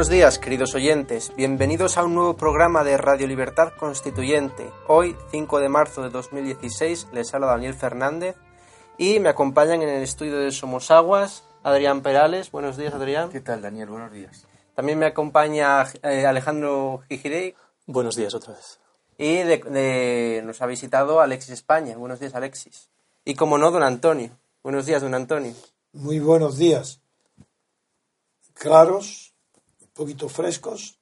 Buenos días, queridos oyentes. Bienvenidos a un nuevo programa de Radio Libertad Constituyente. Hoy, 5 de marzo de 2016, les habla Daniel Fernández y me acompañan en el estudio de Somosaguas Adrián Perales. Buenos días, Adrián. ¿Qué tal, Daniel? Buenos días. También me acompaña eh, Alejandro Gijirey Buenos días otra vez. y de- de- nos ha visitado Alexis España. Buenos días, Alexis. Y como no, don Antonio. Buenos días, don Antonio. Muy buenos días. Claros, poquito frescos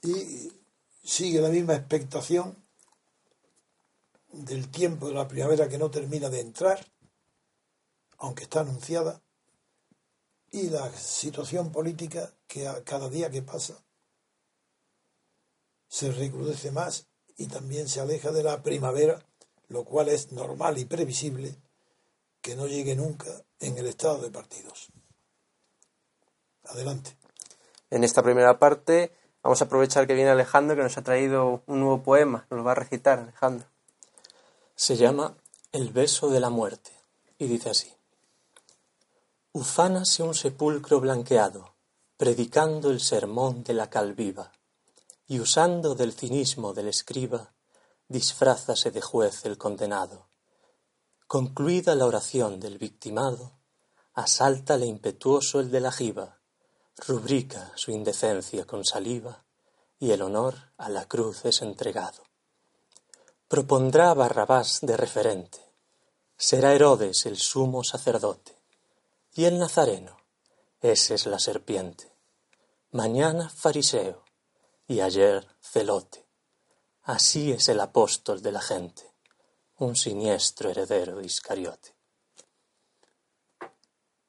y sigue la misma expectación del tiempo de la primavera que no termina de entrar, aunque está anunciada, y la situación política que cada día que pasa se recrudece más y también se aleja de la primavera, lo cual es normal y previsible que no llegue nunca en el estado de partidos. Adelante. En esta primera parte vamos a aprovechar que viene Alejandro que nos ha traído un nuevo poema. Nos lo va a recitar, Alejandro. Se llama El beso de la muerte y dice así. Ufánase un sepulcro blanqueado, predicando el sermón de la calviva, y usando del cinismo del escriba, disfrázase de juez el condenado. Concluida la oración del victimado, asáltale impetuoso el de la jiba, rubrica su indecencia con saliva, y el honor a la cruz es entregado. Propondrá Barrabás de referente, será Herodes el sumo sacerdote, y el Nazareno, ese es la serpiente, mañana fariseo, y ayer celote. Así es el apóstol de la gente, un siniestro heredero de Iscariote.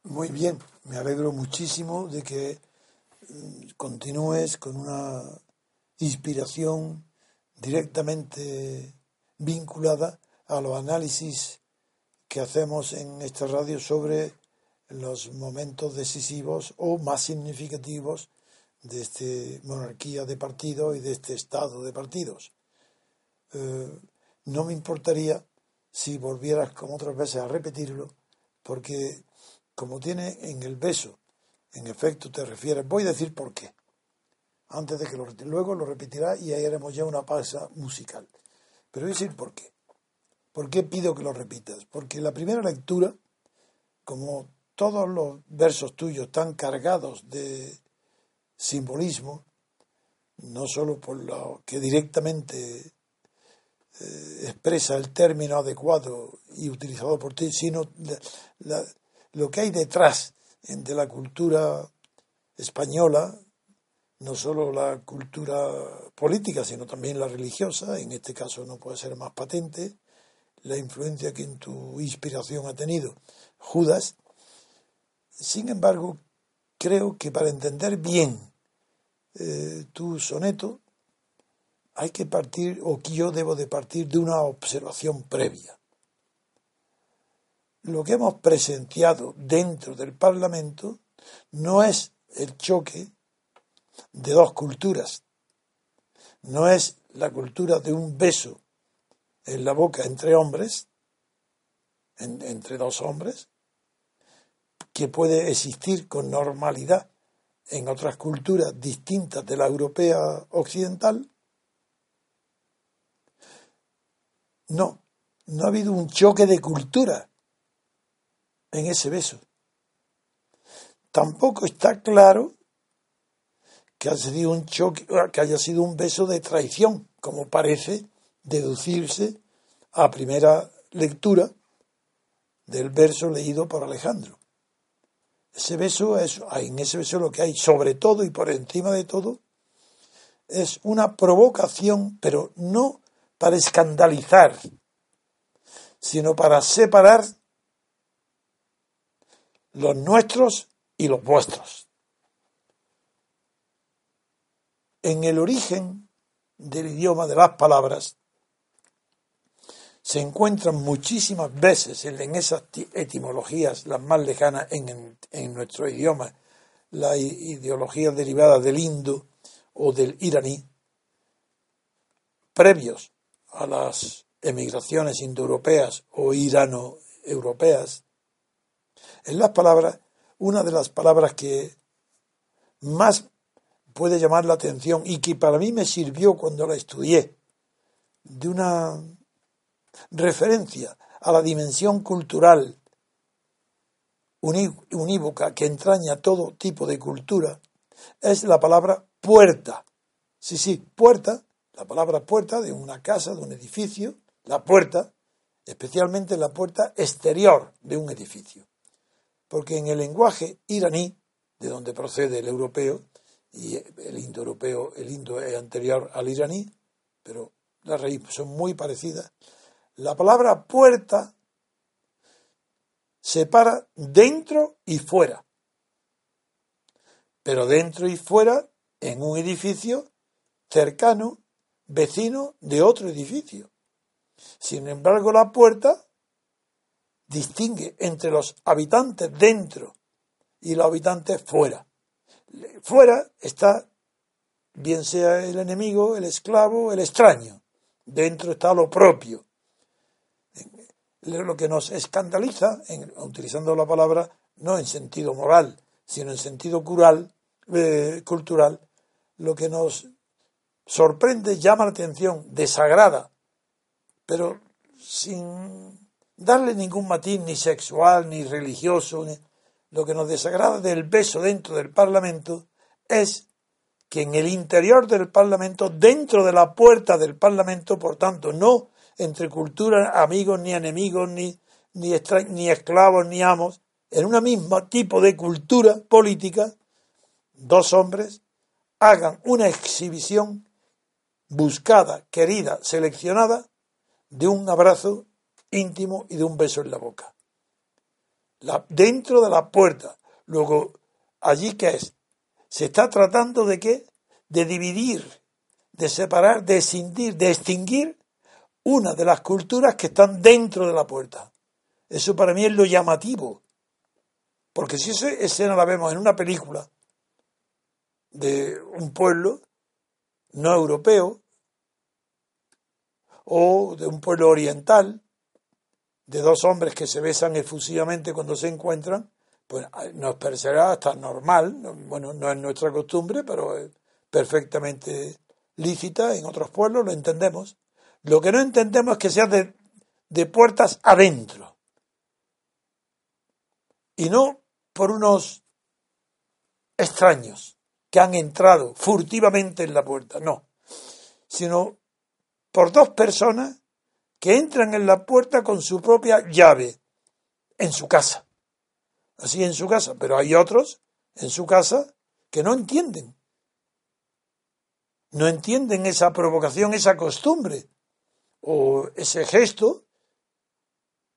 Muy bien, me alegro muchísimo de que mm, continúes con una inspiración directamente vinculada a los análisis que hacemos en esta radio sobre los momentos decisivos o más significativos de esta monarquía de partidos y de este estado de partidos. Eh, no me importaría si volvieras como otras veces a repetirlo, porque como tiene en el beso, en efecto te refieres, voy a decir por qué, antes de que lo. Luego lo repetirá y ahí haremos ya una pausa musical. Pero voy a decir por qué. ¿Por qué pido que lo repitas? Porque la primera lectura, como todos los versos tuyos están cargados de simbolismo, no solo por lo que directamente eh, expresa el término adecuado y utilizado por ti, sino la- lo que hay detrás de la cultura española, no solo la cultura política, sino también la religiosa, en este caso no puede ser más patente, la influencia que en tu inspiración ha tenido Judas. Sin embargo, creo que para entender bien eh, tu soneto, hay que partir, o que yo debo de partir de una observación previa. Lo que hemos presenciado dentro del Parlamento no es el choque de dos culturas, no es la cultura de un beso en la boca entre hombres, en- entre dos hombres, que puede existir con normalidad en otras culturas distintas de la europea occidental. No, no ha habido un choque de cultura en ese beso. Tampoco está claro que haya sido un choque, que haya sido un beso de traición, como parece deducirse a primera lectura del verso leído por Alejandro. Ese beso es, en ese beso lo que hay, sobre todo y por encima de todo, es una provocación, pero no para escandalizar, sino para separar los nuestros y los vuestros. En el origen del idioma de las palabras se encuentran muchísimas veces en esas etimologías, las más lejanas en, nuestro idioma, las ideologías derivadas del indo o del iraní, previos a las emigraciones indoeuropeas o irano-europeas, en las palabras, una de las palabras que más puede llamar la atención y que para mí me sirvió cuando la estudié, de una referencia a la dimensión cultural unívoca que entraña todo tipo de cultura, es la palabra puerta. Sí, sí, puerta, la palabra puerta de una casa, de un edificio, la puerta, especialmente la puerta exterior de un edificio. Porque en el lenguaje iraní, de donde procede el europeo, y el indoeuropeo, el indo es anterior al iraní, pero las raíces son muy parecidas, la palabra puerta separa dentro y fuera. Pero dentro y fuera en un edificio cercano, vecino de otro edificio. Sin embargo, la puerta distingue entre los habitantes dentro y los habitantes fuera. Fuera está, bien sea el enemigo, el esclavo, el extraño. Dentro está lo propio lo que nos escandaliza, utilizando la palabra no en sentido moral, sino en sentido eh, cultural, lo que nos sorprende, llama la atención, desagrada, pero sin darle ningún matiz ni sexual ni religioso, lo que nos desagrada del beso dentro del Parlamento es que en el interior del Parlamento, dentro de la puerta del Parlamento, por tanto, no entre culturas, amigos ni enemigos, ni, ni, ni esclavos ni amos, en una misma tipo de cultura política, dos hombres hagan una exhibición buscada, querida, seleccionada, de un abrazo íntimo y de un beso en la boca. La, dentro de la puerta. Luego, allí qué es? Se está tratando de qué? De dividir, de separar, de escindir, de extinguir una de las culturas que están dentro de la puerta. Eso para mí es lo llamativo. Porque si esa escena la vemos en una película de un pueblo no europeo o de un pueblo oriental, de dos hombres que se besan efusivamente cuando se encuentran, pues nos parecerá hasta normal, bueno, no es nuestra costumbre, pero es perfectamente lícita en otros pueblos, lo entendemos. Lo que no entendemos es que sea de, de puertas adentro. Y no por unos extraños que han entrado furtivamente en la puerta, no, sino por dos personas que entran en la puerta con su propia llave en su casa. Así en su casa, pero hay otros en su casa que no entienden. No entienden esa provocación, esa costumbre o ese gesto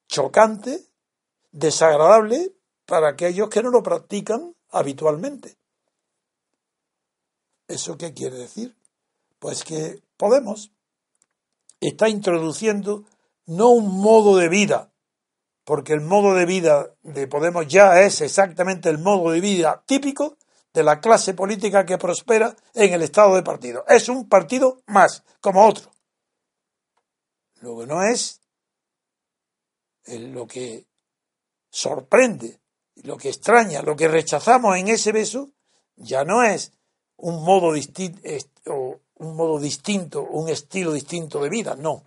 chocante, desagradable para aquellos que no lo practican habitualmente. ¿Eso qué quiere decir? Pues que Podemos está introduciendo no un modo de vida, porque el modo de vida de Podemos ya es exactamente el modo de vida típico de la clase política que prospera en el estado de partido. Es un partido más, como otro. Lo que no es lo que sorprende, lo que extraña, lo que rechazamos en ese beso, ya no es un modo, distinto, un modo distinto, un estilo distinto de vida, no.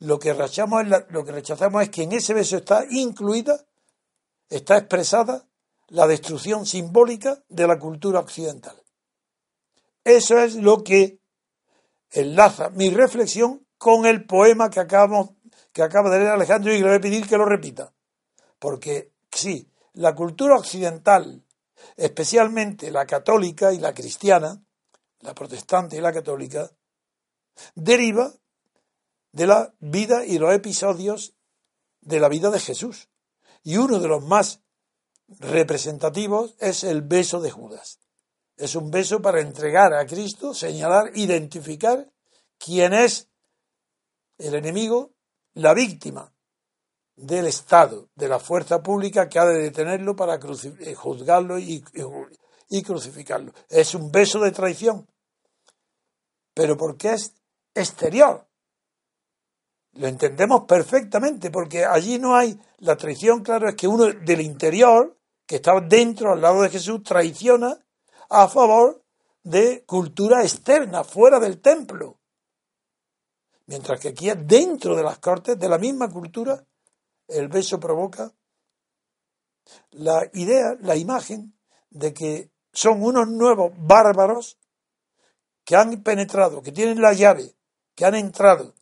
Lo que, rechazamos es lo que rechazamos es que en ese beso está incluida, está expresada la destrucción simbólica de la cultura occidental. Eso es lo que enlaza mi reflexión con el poema que acabamos, que acaba de leer Alejandro y le voy a pedir que lo repita. Porque sí, la cultura occidental, especialmente la católica y la cristiana, la protestante y la católica, deriva de la vida y los episodios de la vida de Jesús. Y uno de los más representativos es el beso de Judas. Es un beso para entregar a Cristo, señalar, identificar quién es el enemigo, la víctima del Estado, de la fuerza pública que ha de detenerlo para eh, juzgarlo y, y crucificarlo. Es un beso de traición. Pero porque es exterior. Lo entendemos perfectamente, porque allí no hay la traición, claro, es que uno del interior, que está dentro, al lado de Jesús, traiciona a favor de cultura externa, fuera del templo. Mientras que aquí, dentro de las cortes, de la misma cultura, el beso provoca la idea, la imagen de que son unos nuevos bárbaros que han penetrado, que tienen la llave, que han entrado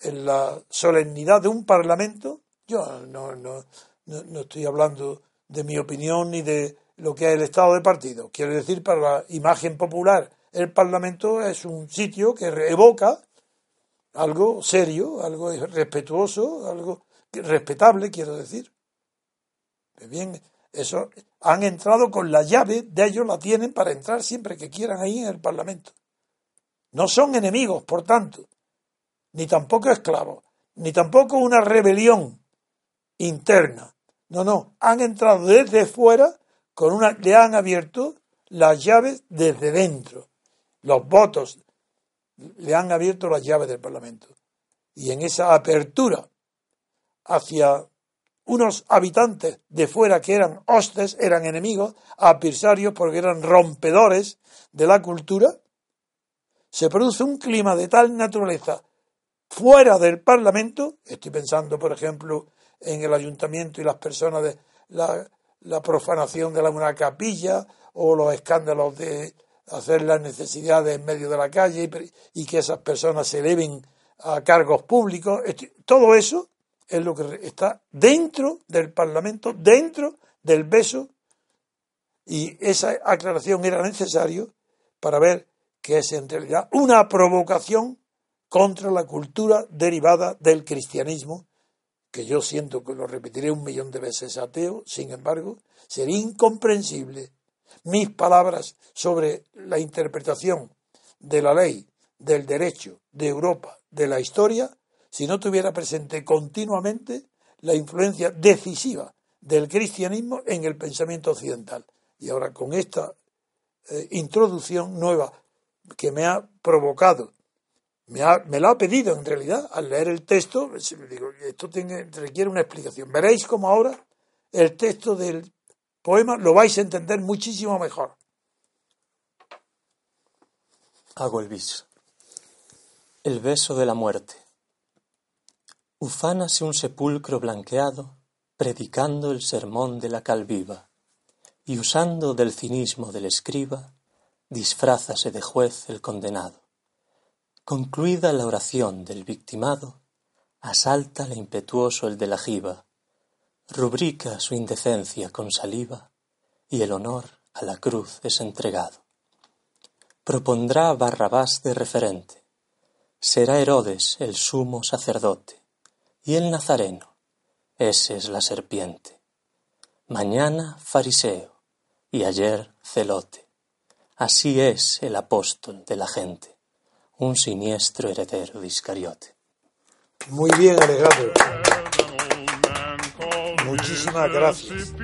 en la solemnidad de un parlamento. Yo no, no, no, estoy hablando de mi opinión ni de lo que es el estado de partido. Quiero decir, para la imagen popular, el parlamento es un sitio que evoca algo serio, algo respetuoso, algo respetable, quiero decir. Bien, eso han entrado con la llave, de ellos la tienen para entrar siempre que quieran ahí en el Parlamento. No son enemigos, por tanto, ni tampoco esclavos, ni tampoco una rebelión interna. No, no, han entrado desde fuera, con una, le han abierto las llaves desde dentro. Los votos le han abierto las llaves del Parlamento. Y en esa apertura hacia unos habitantes de fuera que eran hostes, eran enemigos, adversarios porque eran rompedores de la cultura, se produce un clima de tal naturaleza fuera del Parlamento, estoy pensando, por ejemplo, en el ayuntamiento y las personas de la, profanación de la, una capilla o los escándalos de hacer las necesidades en medio de la calle y, y que esas personas se eleven a cargos públicos, todo eso es lo que está dentro del Parlamento, dentro del beso, y esa aclaración era necesario para ver que es en realidad una provocación contra la cultura derivada del cristianismo, que yo siento que lo repetiré un millón de veces ateo, sin embargo, sería incomprensible mis palabras sobre la interpretación de la ley, del derecho, de Europa, de la historia, si no tuviera presente continuamente la influencia decisiva del cristianismo en el pensamiento occidental. Y ahora con esta eh, introducción nueva que me ha provocado, me, ha, me la ha pedido en realidad al leer el texto, digo, esto tiene, requiere una explicación. Veréis cómo ahora el texto del poema lo vais a entender muchísimo mejor. Hago el bis. El beso de la muerte. Ufánase un sepulcro blanqueado, predicando el sermón de la calviva, y usando del cinismo del escriba, disfrázase de juez el condenado. Concluida la oración del victimado, asalta el impetuoso el de la jiba, rubrica su indecencia con saliva, y el honor a la cruz es entregado. Propondrá Barrabás de referente, será Herodes el sumo sacerdote, y el Nazareno, ese es la serpiente. Mañana fariseo y ayer celote. Así es el apóstol de la gente, un siniestro heredero de Iscariote. Muy bien, Alejandro. Muchísimas gracias.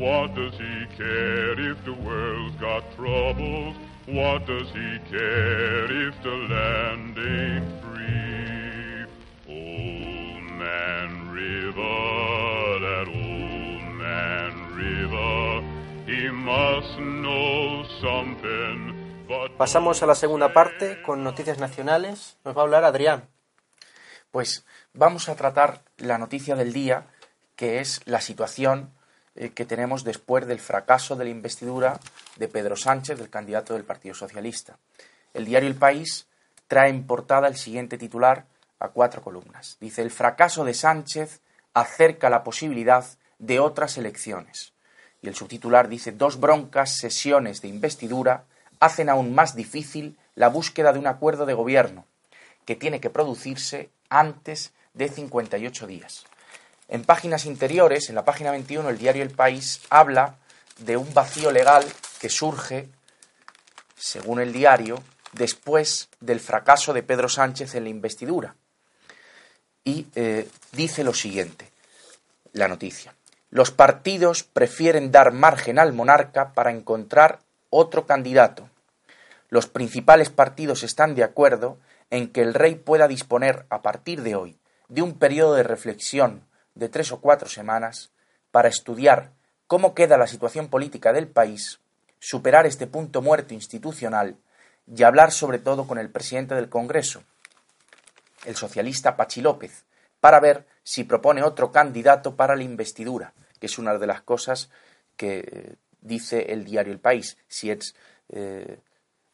What does he care if the world's got troubles? What does he care if the land ain't free? Old Man River, that old man River, he must know something. But Pasamos a la segunda parte con noticias nacionales. Nos va a hablar Adrián. Pues vamos a tratar la noticia del día, que es la situación eh, que tenemos después del fracaso de la investidura de Pedro Sánchez, del candidato del Partido Socialista. el diario El País trae en portada el siguiente titular a cuatro columnas. Dice, el fracaso de Sánchez acerca la posibilidad de otras elecciones. Y el subtitular dice, dos broncas sesiones de investidura hacen aún más difícil la búsqueda de un acuerdo de gobierno, que tiene que producirse antes de 58 días. En páginas interiores, en la página 21, el diario El País habla de un vacío legal que surge, según el diario, después del fracaso de Pedro Sánchez en la investidura. Y eh, dice lo siguiente, la noticia. Los partidos prefieren dar margen al monarca para encontrar otro candidato. Los principales partidos están de acuerdo en que el rey pueda disponer a partir de hoy de un periodo de reflexión de tres o cuatro semanas para estudiar cómo queda la situación política del país, superar este punto muerto institucional y hablar sobre todo con el presidente del Congreso, el socialista Pachi López, para ver si propone otro candidato para la investidura, que es una de las cosas que eh, dice el diario El País, si es eh,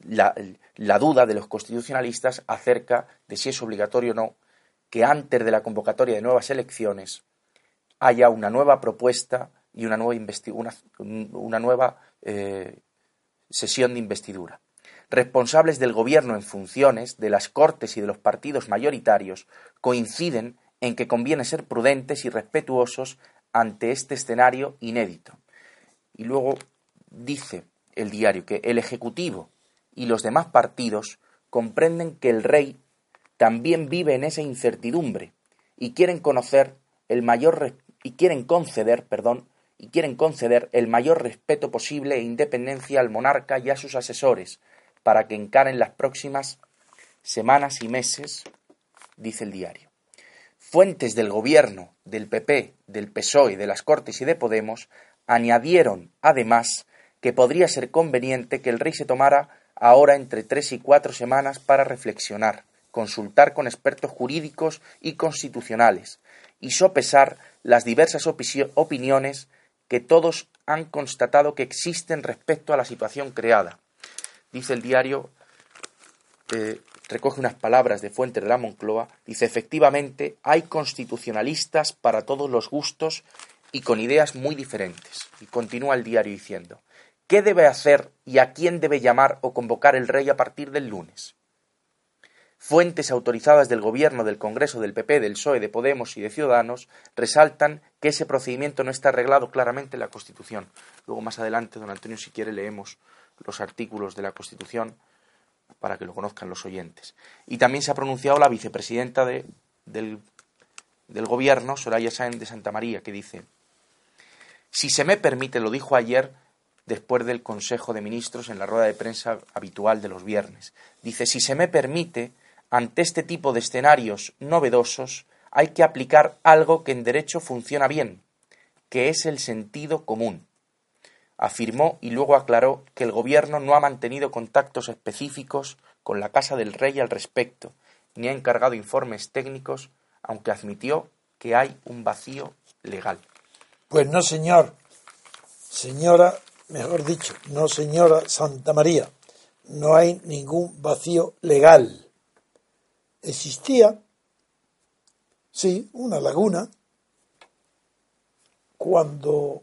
la, la duda de los constitucionalistas acerca de si es obligatorio o no que antes de la convocatoria de nuevas elecciones haya una nueva propuesta y una nueva, una, nueva eh, sesión de investidura. Responsables del gobierno en funciones, de las cortes y de los partidos mayoritarios coinciden en que conviene ser prudentes y respetuosos ante este escenario inédito. Y luego dice el diario que el Ejecutivo y los demás partidos comprenden que el rey también vive en esa incertidumbre y quieren conocer el mayor y quieren conceder, perdón, y quieren conceder el mayor respeto posible e independencia al monarca y a sus asesores para que encaren las próximas semanas y meses, dice el diario. Fuentes del gobierno, del PP, del PSOE, de las Cortes y de Podemos añadieron, además, que podría ser conveniente que el rey se tomara ahora entre tres y cuatro semanas para reflexionar, consultar con expertos jurídicos y constitucionales y sopesar las diversas opiniones que todos han constatado que existen respecto a la situación creada. Dice el diario, eh, recoge unas palabras de Fuente de la Moncloa, dice efectivamente hay constitucionalistas para todos los gustos y con ideas muy diferentes. Y continúa el diario diciendo, ¿qué debe hacer y a quién debe llamar o convocar el rey a partir del lunes? Fuentes autorizadas del Gobierno, del Congreso, del PP, del PSOE, de Podemos y de Ciudadanos resaltan que ese procedimiento no está arreglado claramente en la Constitución. Luego, más adelante, don Antonio, si quiere, leemos los artículos de la Constitución para que lo conozcan los oyentes. Y también se ha pronunciado la vicepresidenta del, del Gobierno, Soraya Sáenz de Santa María, que dice: Si se me permite, lo dijo ayer después del Consejo de Ministros en la rueda de prensa habitual de los viernes. Dice: Si se me permite ante este tipo de escenarios novedosos hay que aplicar algo que en derecho funciona bien, que es el sentido común. Afirmó y luego aclaró que el Gobierno no ha mantenido contactos específicos con la Casa del Rey al respecto, ni ha encargado informes técnicos, aunque admitió que hay un vacío legal. Pues no, señor. Señora, mejor dicho, no, señora Santa María. No hay ningún vacío legal existía, sí, una laguna, cuando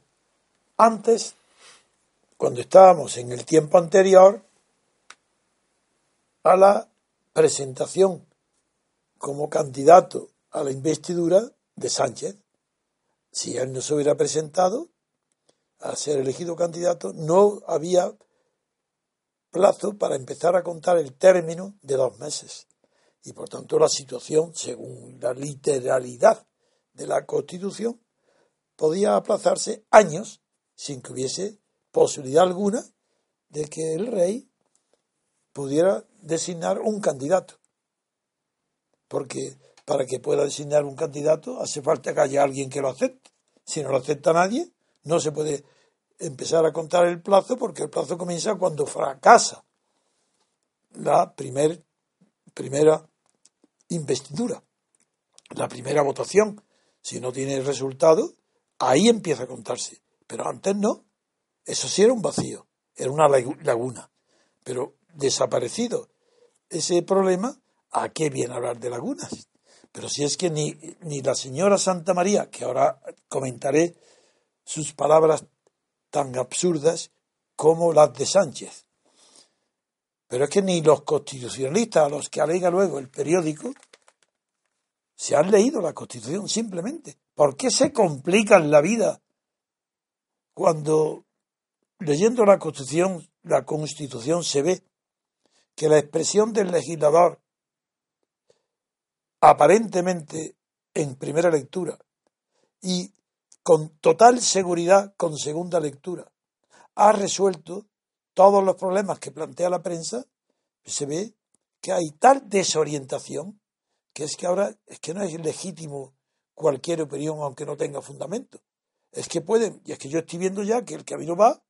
antes, cuando estábamos en el tiempo anterior a la presentación como candidato a la investidura de Sánchez. Si él no se hubiera presentado a ser elegido candidato, no había plazo para empezar a contar el término de dos meses y por tanto la situación, según la literalidad de la Constitución, podía aplazarse años sin que hubiese posibilidad alguna de que el rey pudiera designar un candidato. Porque para que pueda designar un candidato hace falta que haya alguien que lo acepte. Si no lo acepta nadie, no se puede empezar a contar el plazo porque el plazo comienza cuando fracasa la primer, primera investidura. La primera votación, si no tiene resultado, ahí empieza a contarse. Pero antes no. Eso sí era un vacío, era una laguna. Pero desaparecido ese problema, ¿a qué viene hablar de lagunas? Pero si es que ni, ni la señora Santa María, que ahora comentaré sus palabras tan absurdas como las de Sánchez, pero es que ni los constitucionalistas, a los que alega luego el periódico, se han leído la Constitución simplemente. ¿Por qué se complican la vida cuando leyendo la Constitución, la Constitución se ve que la expresión del legislador aparentemente en primera lectura y con total seguridad con segunda lectura ha resuelto todos los problemas que plantea la prensa, se ve que hay tal desorientación que es que ahora es que no es legítimo cualquier opinión aunque no tenga fundamento. Es que pueden, y es que yo estoy viendo ya que el camino va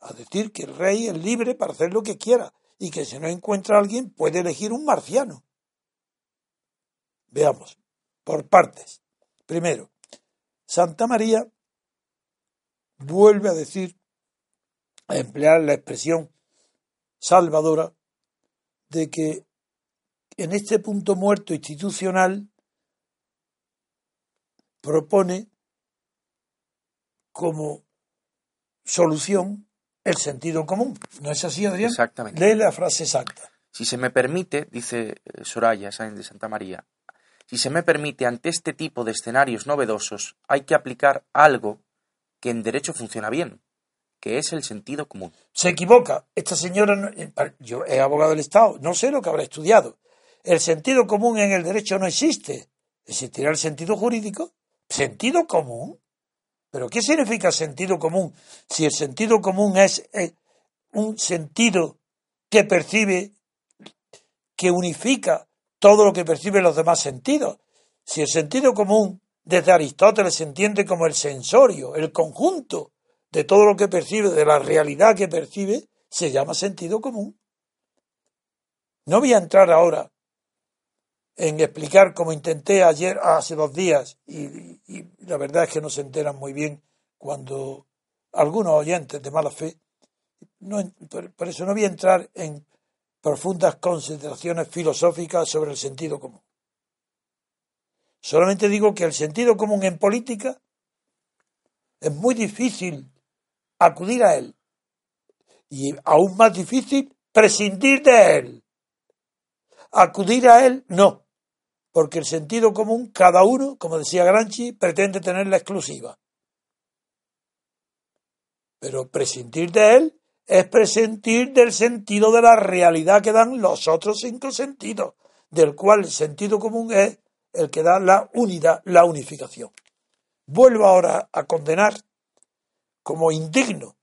a decir que el rey es libre para hacer lo que quiera y que si no encuentra a alguien puede elegir un marciano. Veamos, por partes. Primero, Santa María vuelve a decir, a emplear la expresión salvadora, de que en este punto muerto institucional propone como solución el sentido común. ¿No es así, Adrián? Exactamente. Lee la frase exacta. Si se me permite, dice eh, Soraya Sáenz de Santa María, si se me permite, ante este tipo de escenarios novedosos hay que aplicar algo que en derecho funciona bien, es el sentido común. Se equivoca. Esta señora, eh, yo he abogado del Estado, no sé lo que habrá estudiado. El sentido común en el derecho no existe. ¿Existirá el sentido jurídico? ¿Sentido común? ¿Pero qué significa sentido común? Si el sentido común es eh, un sentido que percibe, que unifica todo lo que perciben los demás sentidos. Si el sentido común desde Aristóteles se entiende como el sensorio, el conjunto de todo lo que percibe, de la realidad que percibe, se llama sentido común. No voy a entrar ahora en explicar como intenté ayer, hace dos días, y, la verdad es que no se enteran muy bien cuando algunos oyentes de mala fe, por eso no voy a entrar en profundas consideraciones filosóficas sobre el sentido común. Solamente digo que el sentido común en política es muy difícil acudir a él y aún más difícil prescindir de él. Acudir a él no, porque el sentido común cada uno, como decía Granchi, pretende tener la exclusiva. Pero prescindir de él es presentir del sentido de la realidad que dan los otros cinco sentidos, del cual el sentido común es el que da la unidad, la unificación. Vuelvo ahora a condenar como indigno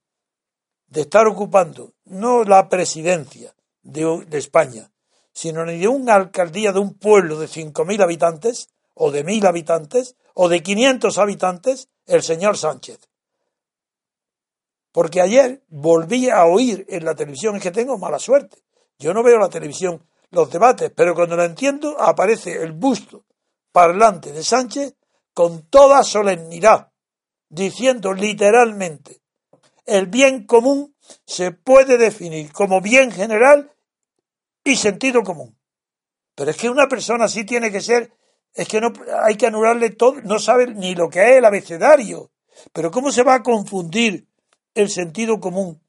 de estar ocupando no la presidencia de, España, sino ni de una alcaldía de un pueblo de cinco mil habitantes, o de mil habitantes, o de quinientos habitantes, el señor Sánchez. Porque ayer volví a oír en la televisión, es que tengo mala suerte. Yo no veo la televisión, los debates, pero cuando lo entiendo aparece el busto parlante de Sánchez con toda solemnidad, diciendo literalmente, el bien común se puede definir como bien general y sentido común. Pero es que una persona así tiene que ser, es que no hay que anularle todo, no sabe ni lo que es el abecedario. Pero ¿cómo se va a confundir el sentido común,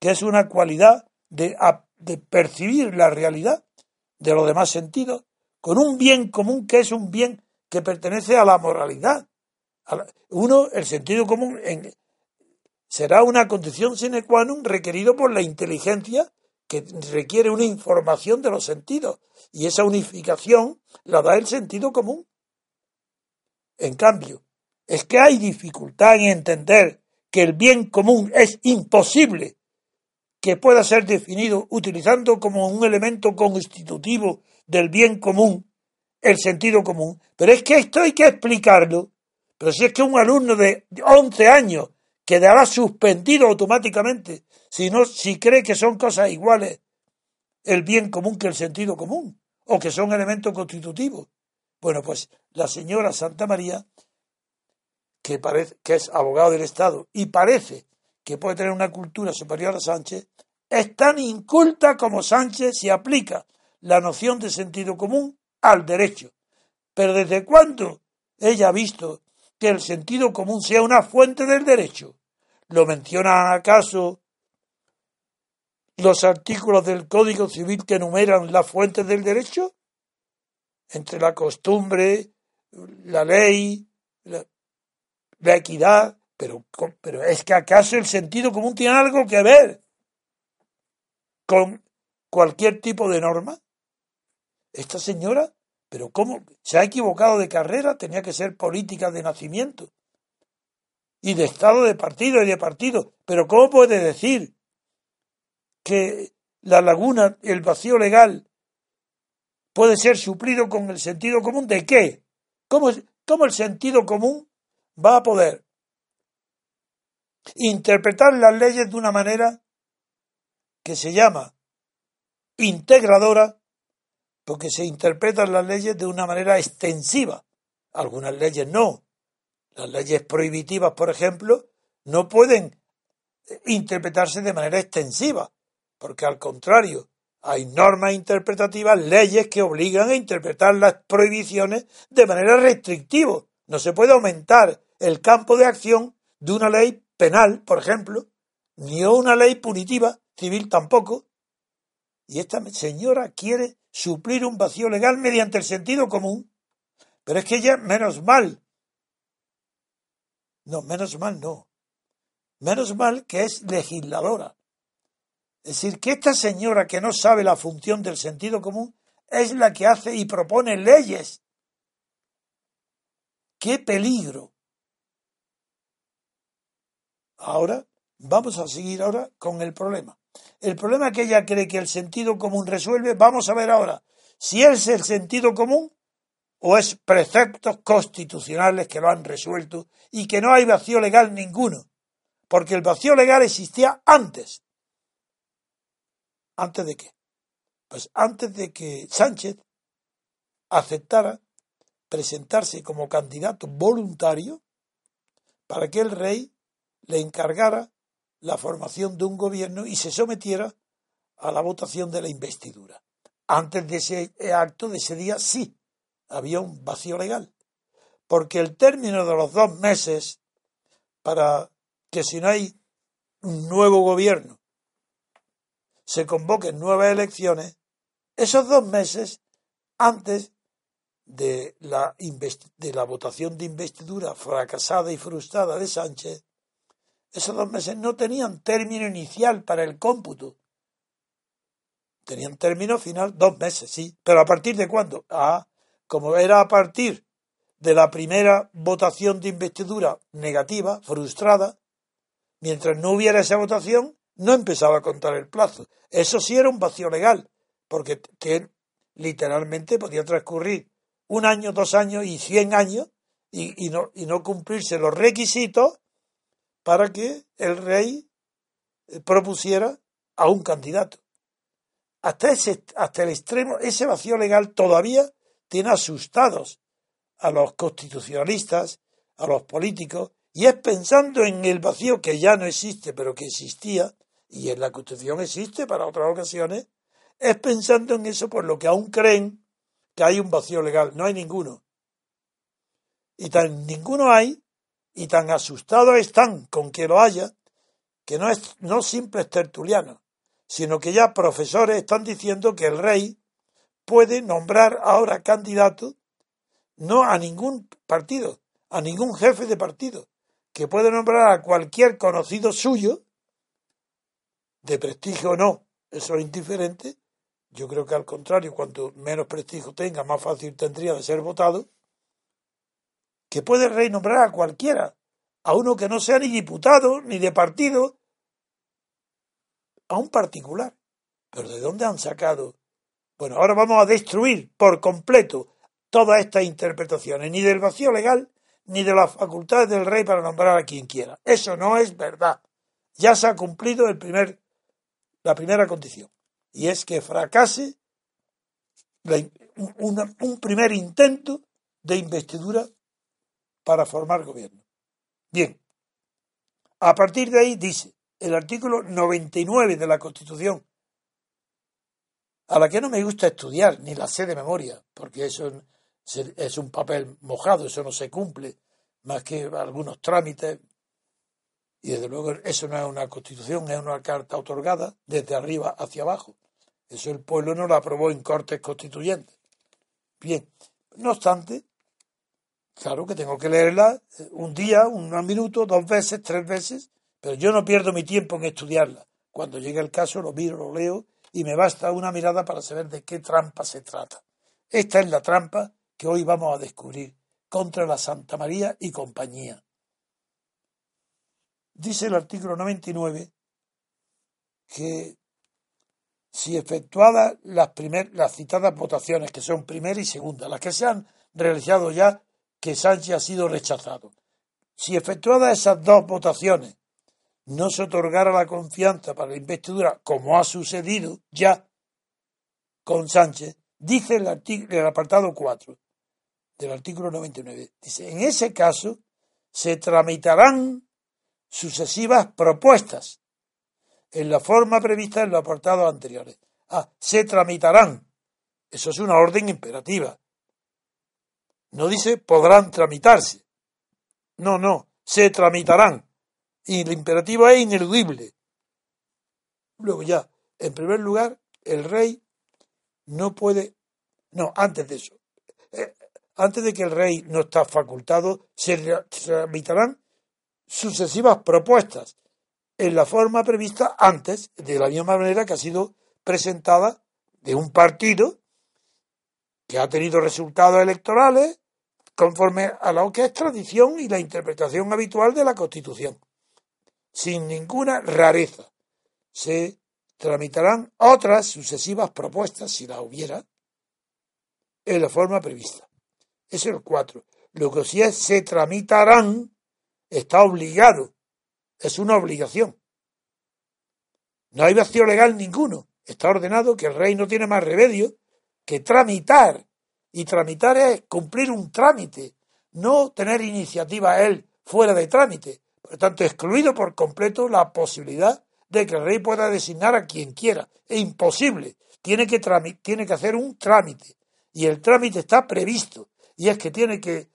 que es una cualidad de, de percibir la realidad de los demás sentidos, con un bien común que es un bien que pertenece a la moralidad. Uno, el sentido común será una condición sine qua non requerido por la inteligencia que requiere una información de los sentidos y esa unificación la da el sentido común. En cambio, es que hay dificultad en entender que el bien común es imposible que pueda ser definido utilizando como un elemento constitutivo del bien común el sentido común. Pero es que esto hay que explicarlo. Pero si es que un alumno de 11 años quedará suspendido automáticamente si, no, si cree que son cosas iguales el bien común que el sentido común o que son elementos constitutivos. Bueno, pues la señora Santa María que, parece, que es abogado del Estado y parece que puede tener una cultura superior a Sánchez, es tan inculta como Sánchez si aplica la noción de sentido común al derecho. Pero ¿desde cuándo ella ha visto que el sentido común sea una fuente del derecho? ¿Lo mencionan acaso los artículos del Código Civil que enumeran las fuentes del derecho? Entre la costumbre, la ley, la, equidad, pero, pero es que acaso el sentido común tiene algo que ver con cualquier tipo de norma. Esta señora, pero ¿cómo? Se ha equivocado de carrera, tenía que ser política de nacimiento y de estado de partido y de partido. Pero ¿cómo puede decir que la laguna, el vacío legal, puede ser suplido con el sentido común? ¿De qué? ¿Cómo, cómo el sentido común va a poder interpretar las leyes de una manera que se llama integradora, porque se interpretan las leyes de una manera extensiva. Algunas leyes no. Las leyes prohibitivas, por ejemplo, no pueden interpretarse de manera extensiva, porque al contrario, hay normas interpretativas, leyes que obligan a interpretar las prohibiciones de manera restrictiva. No se puede aumentar el campo de acción de una ley penal, por ejemplo, ni una ley punitiva civil tampoco. Y esta señora quiere suplir un vacío legal mediante el sentido común. Pero es que ella, menos mal. No, menos mal no. Menos mal que es legisladora. Es decir, que esta señora que no sabe la función del sentido común es la que hace y propone leyes. ¡Qué peligro! Ahora, vamos a seguir ahora con el problema. El problema que ella cree que el sentido común resuelve, vamos a ver ahora si es el sentido común o es preceptos constitucionales que lo han resuelto y que no hay vacío legal ninguno, porque el vacío legal existía antes ¿Antes de qué? Pues antes de que Sánchez aceptara presentarse como candidato voluntario para que el rey le encargara la formación de un gobierno y se sometiera a la votación de la investidura. Antes de ese acto, de ese día, sí, había un vacío legal, porque el término de los dos meses para que si no hay un nuevo gobierno se convoquen nuevas elecciones, esos dos meses antes de la, de la votación de investidura fracasada y frustrada de Sánchez, esos dos meses no tenían término inicial para el cómputo. Tenían término final dos meses, sí. Pero ¿a partir de cuándo? Ah, como era a partir de la primera votación de investidura negativa, frustrada, mientras no hubiera esa votación, no empezaba a contar el plazo. Eso sí era un vacío legal, porque literalmente podía transcurrir un año, dos años y cien años y, no, y no cumplirse los requisitos para que el rey eh, propusiera a un candidato. Hasta, ese, hasta el extremo, ese vacío legal todavía tiene asustados a los constitucionalistas, a los políticos, y es pensando en el vacío que ya no existe, pero que existía, y en la Constitución existe para otras ocasiones, es pensando en eso por lo que aún creen que hay un vacío legal. No hay ninguno. Y tan ninguno hay, y tan asustados están con que lo haya, que no es no simples tertulianos, sino que ya profesores están diciendo que el rey puede nombrar ahora candidato no a ningún partido, a ningún jefe de partido, que puede nombrar a cualquier conocido suyo de prestigio o no, eso es indiferente. Yo creo que al contrario, cuanto menos prestigio tenga, más fácil tendría de ser votado. Que puede renombrar a cualquiera, a uno que no sea ni diputado, ni de partido, a un particular. Pero ¿de dónde han sacado? Bueno, ahora vamos a destruir por completo todas estas interpretaciones, ni del vacío legal, ni de las facultades del rey para nombrar a quien quiera. Eso no es verdad. Ya se ha cumplido la primera condición, y es que fracase un primer intento de investidura para formar gobierno. Bien, a partir de ahí dice el artículo 99 de la Constitución, a la que no me gusta estudiar, ni la sé de memoria, porque eso es un papel mojado, eso no se cumple, más que algunos trámites. Y desde luego eso no es una constitución, es una carta otorgada desde arriba hacia abajo. Eso el pueblo no lo aprobó en cortes constituyentes. Bien, no obstante, claro que tengo que leerla eh, un día, un minuto, dos veces, tres veces, pero yo no pierdo mi tiempo en estudiarla. Cuando llegue el caso lo miro, lo leo y me basta una mirada para saber de qué trampa se trata. Esta es la trampa que hoy vamos a descubrir contra la Santa María y compañía. Dice el artículo 99 que si efectuadas las, primer, las citadas votaciones, que son primera y segunda, las que se han realizado ya, que Sánchez ha sido rechazado, si efectuadas esas dos votaciones no se otorgara la confianza para la investidura, como ha sucedido ya con Sánchez, dice el, apartado 4 del artículo 99. Dice, en ese caso se tramitarán sucesivas propuestas en la forma prevista en los apartados anteriores. Ah, se tramitarán. Eso es una orden imperativa. No dice podrán tramitarse. No, no, se tramitarán. Y el imperativo es ineludible. Luego ya, en primer lugar, el rey no puede. No, antes de eso. Eh, antes de que el rey no está facultado, se tramitarán sucesivas propuestas en la forma prevista antes, de la misma manera que ha sido presentada de un partido que ha tenido resultados electorales conforme a lo que es tradición y la interpretación habitual de la Constitución, sin ninguna rareza. Se tramitarán otras sucesivas propuestas, si la hubiera, en la forma prevista. Es el 4. Lo que sí es se tramitarán, está obligado es una obligación. No hay vacío legal ninguno. Está ordenado que el rey no tiene más remedio que tramitar. Y tramitar es cumplir un trámite, no tener iniciativa él fuera de trámite. Por lo tanto, excluido por completo la posibilidad de que el rey pueda designar a quien quiera. Es imposible. Tiene que, tiene que hacer un trámite. Y el trámite está previsto. Y es que tiene que.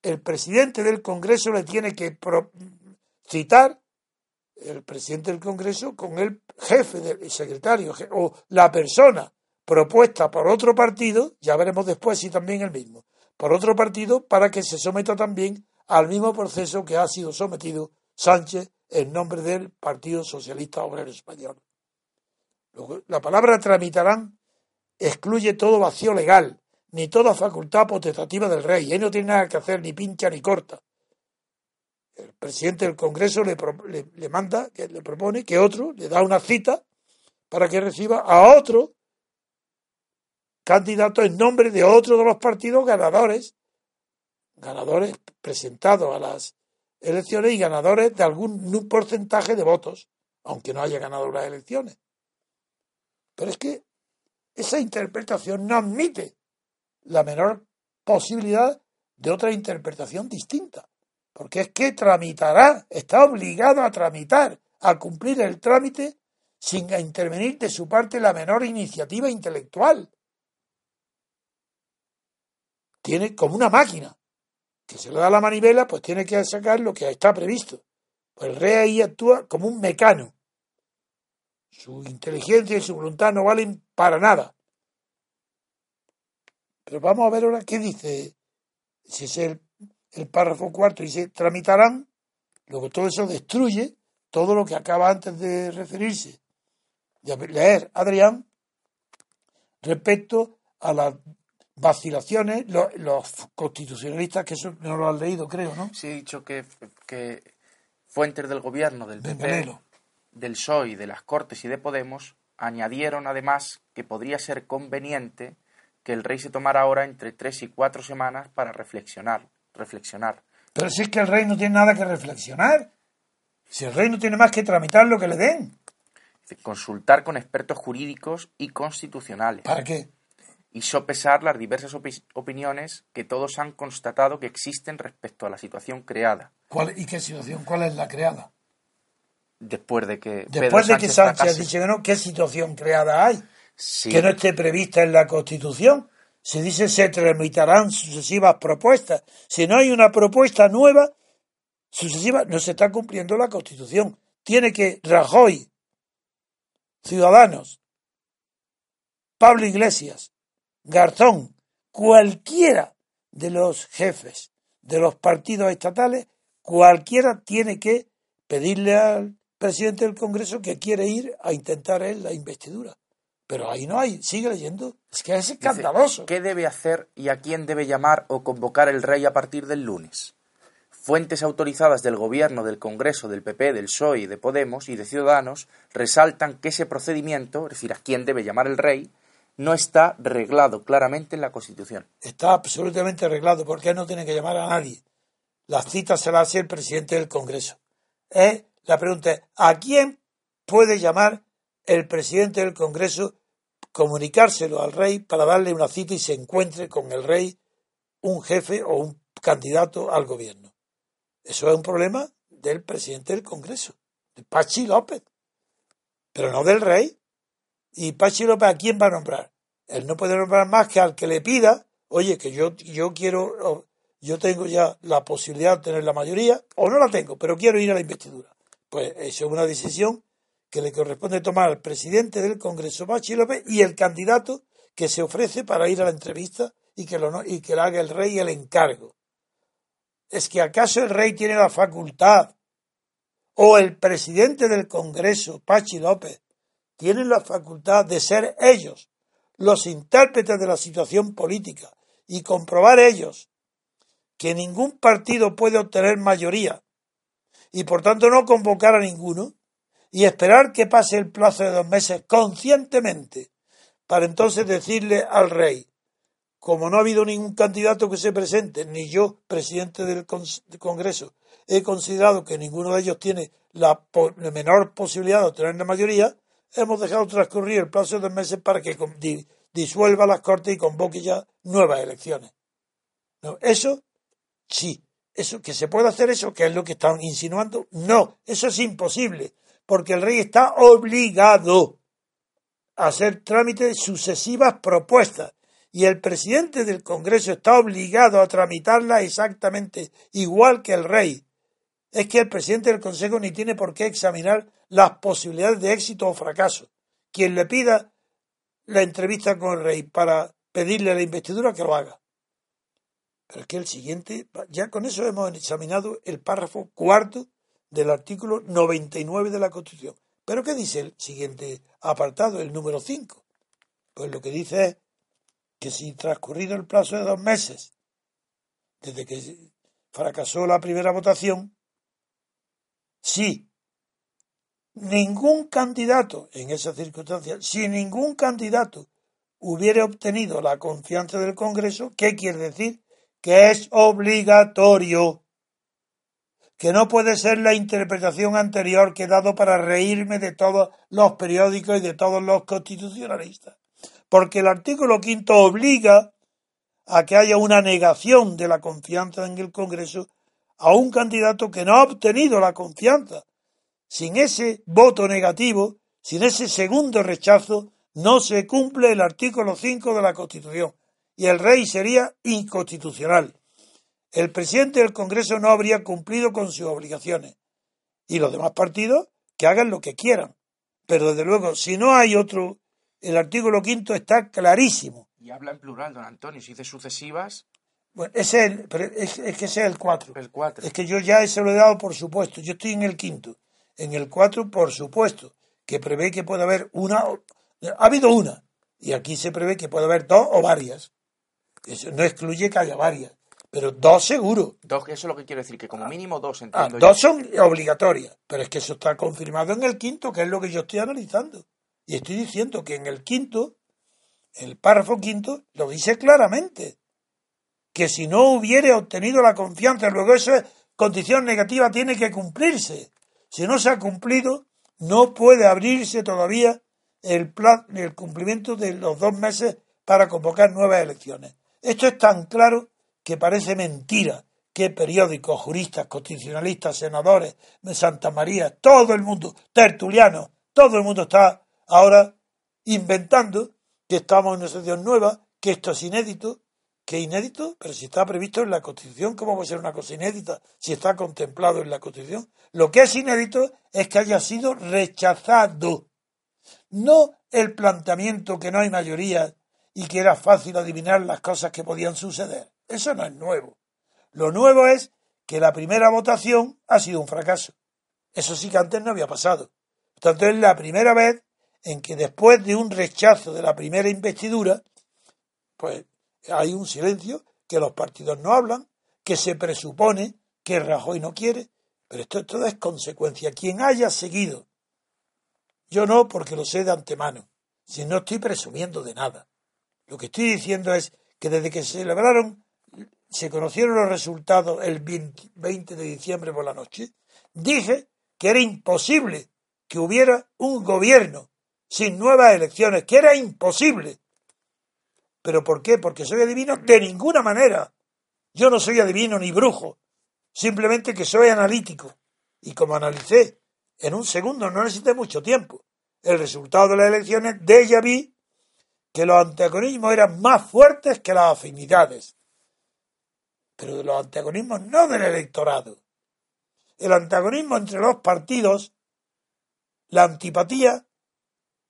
El presidente del Congreso le tiene que citar el presidente del Congreso con el jefe del secretario o la persona propuesta por otro partido, ya veremos después si también el mismo, por otro partido para que se someta también al mismo proceso que ha sido sometido Sánchez en nombre del Partido Socialista Obrero Español. La palabra tramitarán excluye todo vacío legal, ni toda facultad potestativa del rey. Él no tiene nada que hacer, ni pincha ni corta el presidente del Congreso le, le, manda, que le propone que otro le da una cita para que reciba a otro candidato en nombre de otro de los partidos ganadores, ganadores presentados a las elecciones y ganadores de algún porcentaje de votos, aunque no haya ganado las elecciones. Pero es que esa interpretación no admite la menor posibilidad de otra interpretación distinta porque es que tramitará, está obligado a tramitar, a cumplir el trámite sin intervenir de su parte la menor iniciativa intelectual. Tiene como una máquina, que se le da la manivela, pues tiene que sacar lo que está previsto. Pues el rey ahí actúa como un mecano. Su inteligencia y su voluntad no valen para nada. Pero vamos a ver ahora qué dice, si es el párrafo cuarto dice tramitarán, luego todo eso destruye todo lo que acaba antes de referirse, de leer Adrián, respecto a las vacilaciones, los, constitucionalistas, que eso no lo han leído, creo, ¿no? Sí, he dicho que, que fuentes del gobierno, del PP, del PSOE, de las Cortes y de Podemos, añadieron además que podría ser conveniente que el rey se tomara ahora entre tres y cuatro semanas para reflexionar reflexionar. Pero si es que el rey no tiene nada que reflexionar. Si el rey no tiene más que tramitar lo que le den. Consultar con expertos jurídicos y constitucionales. ¿Para qué? Y sopesar las diversas opiniones que todos han constatado que existen respecto a la situación creada. ¿Cuál, ¿Y qué situación? ¿Cuál es la creada? Después de que. Después de que Sánchez dicho que no, ¿qué situación creada hay? Sí. que no esté prevista en la Constitución. Se dice se tramitarán sucesivas propuestas. Si no hay una propuesta nueva, sucesiva, no se está cumpliendo la Constitución. Tiene que Rajoy, Ciudadanos, Pablo Iglesias, Garzón, cualquiera de los jefes de los partidos estatales, cualquiera tiene que pedirle al presidente del Congreso que quiere ir a intentar él la investidura. Pero ahí no hay, sigue leyendo. Es que es Dice, escandaloso. ¿Qué debe hacer y a quién debe llamar o convocar el rey a partir del lunes? Fuentes autorizadas del Gobierno, del Congreso, del PP, del PSOE, de Podemos y de Ciudadanos resaltan que ese procedimiento, es decir, a quién debe llamar el rey, no está reglado claramente en la Constitución. Está absolutamente arreglado porque no tiene que llamar a nadie. Las citas se las hace el presidente del Congreso. ¿Eh? La pregunta es, ¿a quién puede llamar el presidente del Congreso, comunicárselo al rey para darle una cita y se encuentre con el rey un jefe o un candidato al gobierno? Eso es un problema del presidente del Congreso, de Pachi López, pero no del rey. ¿Y Pachi López a quién va a nombrar? Él no puede nombrar más que al que le pida, oye, que yo, yo quiero, yo tengo ya la posibilidad de tener la mayoría, o no la tengo, pero quiero ir a la investidura. Pues eso es una decisión que le corresponde tomar al presidente del Congreso, Pachi López, y el candidato que se ofrece para ir a la entrevista y que, lo, y que le haga el rey el encargo. ¿Es que acaso el rey tiene la facultad o el presidente del Congreso, Pachi López, tienen la facultad de ser ellos los intérpretes de la situación política y comprobar ellos que ningún partido puede obtener mayoría y por tanto no convocar a ninguno y esperar que pase el plazo de dos meses conscientemente para entonces decirle al rey, como no ha habido ningún candidato que se presente, ni yo, presidente del Congreso, he considerado que ninguno de ellos tiene la menor posibilidad de obtener la mayoría, hemos dejado transcurrir el plazo de meses para que disuelva las Cortes y convoque ya nuevas elecciones. Eso sí, eso que se puede hacer eso, que es lo que están insinuando, no, eso es imposible, porque el rey está obligado a hacer trámite de sucesivas propuestas y el presidente del Congreso está obligado a tramitarlas exactamente igual que el rey. Es que el presidente del Consejo ni tiene por qué examinar las posibilidades de éxito o fracaso. Quien le pida la entrevista con el rey para pedirle la investidura, que lo haga. Pero es que el siguiente, ya con eso hemos examinado el párrafo cuarto del artículo 99 de la Constitución. ¿Pero qué dice el siguiente apartado, el número 5? Pues lo que dice es que si transcurrido el plazo de dos meses desde que fracasó la primera votación, si ningún candidato, en esa circunstancia, si ningún candidato hubiera obtenido la confianza del Congreso, ¿qué quiere decir? Que es obligatorio, que no puede ser la interpretación anterior que he dado para reírme de todos los periódicos y de todos los constitucionalistas. Porque el artículo quinto obliga a que haya una negación de la confianza en el Congreso a un candidato que no ha obtenido la confianza. Sin ese voto negativo, sin ese segundo rechazo, no se cumple el artículo 5 de la Constitución y el rey sería inconstitucional. El presidente del Congreso no habría cumplido con sus obligaciones y los demás partidos que hagan lo que quieran. Pero desde luego, si no hay otro, el artículo quinto está clarísimo. Y habla en plural, don Antonio. Si dice sucesivas, Bueno, ese es el, pero es, es que ese es el 4. el 4. Es que yo ya se lo he dado por supuesto. Yo estoy en el quinto. En el 4, por supuesto, que prevé que puede haber una. Ha habido una. Y aquí se prevé que puede haber dos o varias. Eso no excluye que haya varias. Pero dos seguro. Dos, eso es lo que quiero decir, que como mínimo dos, Ah, dos son obligatorias. Pero es que eso está confirmado en el quinto, que es lo que yo estoy analizando. Y estoy diciendo que en el quinto, el párrafo quinto, lo dice claramente. Que si no hubiere obtenido la confianza, luego eso es condición negativa, tiene que cumplirse. Si no se ha cumplido, no puede abrirse todavía el, plan, el cumplimiento de los dos meses para convocar nuevas elecciones. Esto es tan claro que parece mentira que periódicos, juristas, constitucionalistas, senadores, de Santa María, todo el mundo, tertulianos, todo el mundo está ahora inventando que estamos en una situación nueva, que esto es inédito, que inédito, pero si está previsto en la Constitución, ¿cómo va a ser una cosa inédita si está contemplado en la Constitución? Lo que es inédito es que haya sido rechazado, no el planteamiento que no hay mayoría y que era fácil adivinar las cosas que podían suceder. Eso no es nuevo. Lo nuevo es que la primera votación ha sido un fracaso. Eso sí que antes no había pasado. Por tanto, es la primera vez en que después de un rechazo de la primera investidura, pues hay un silencio, que los partidos no hablan, que se presupone que Rajoy no quiere, pero esto todo es consecuencia. Quien haya seguido, yo no porque lo sé de antemano, si no estoy presumiendo de nada. Lo que estoy diciendo es que desde que se celebraron, se conocieron los resultados el 20 de diciembre por la noche, dije que era imposible que hubiera un gobierno sin nuevas elecciones, que era imposible. ¿Pero por qué? Porque soy adivino de ninguna manera. Yo no soy adivino ni brujo, simplemente que soy analítico. Y como analicé en un segundo, no necesité mucho tiempo, el resultado de las elecciones, de ella vi que los antagonismos eran más fuertes que las afinidades. Pero de los antagonismos no del electorado. El antagonismo entre los partidos, la antipatía,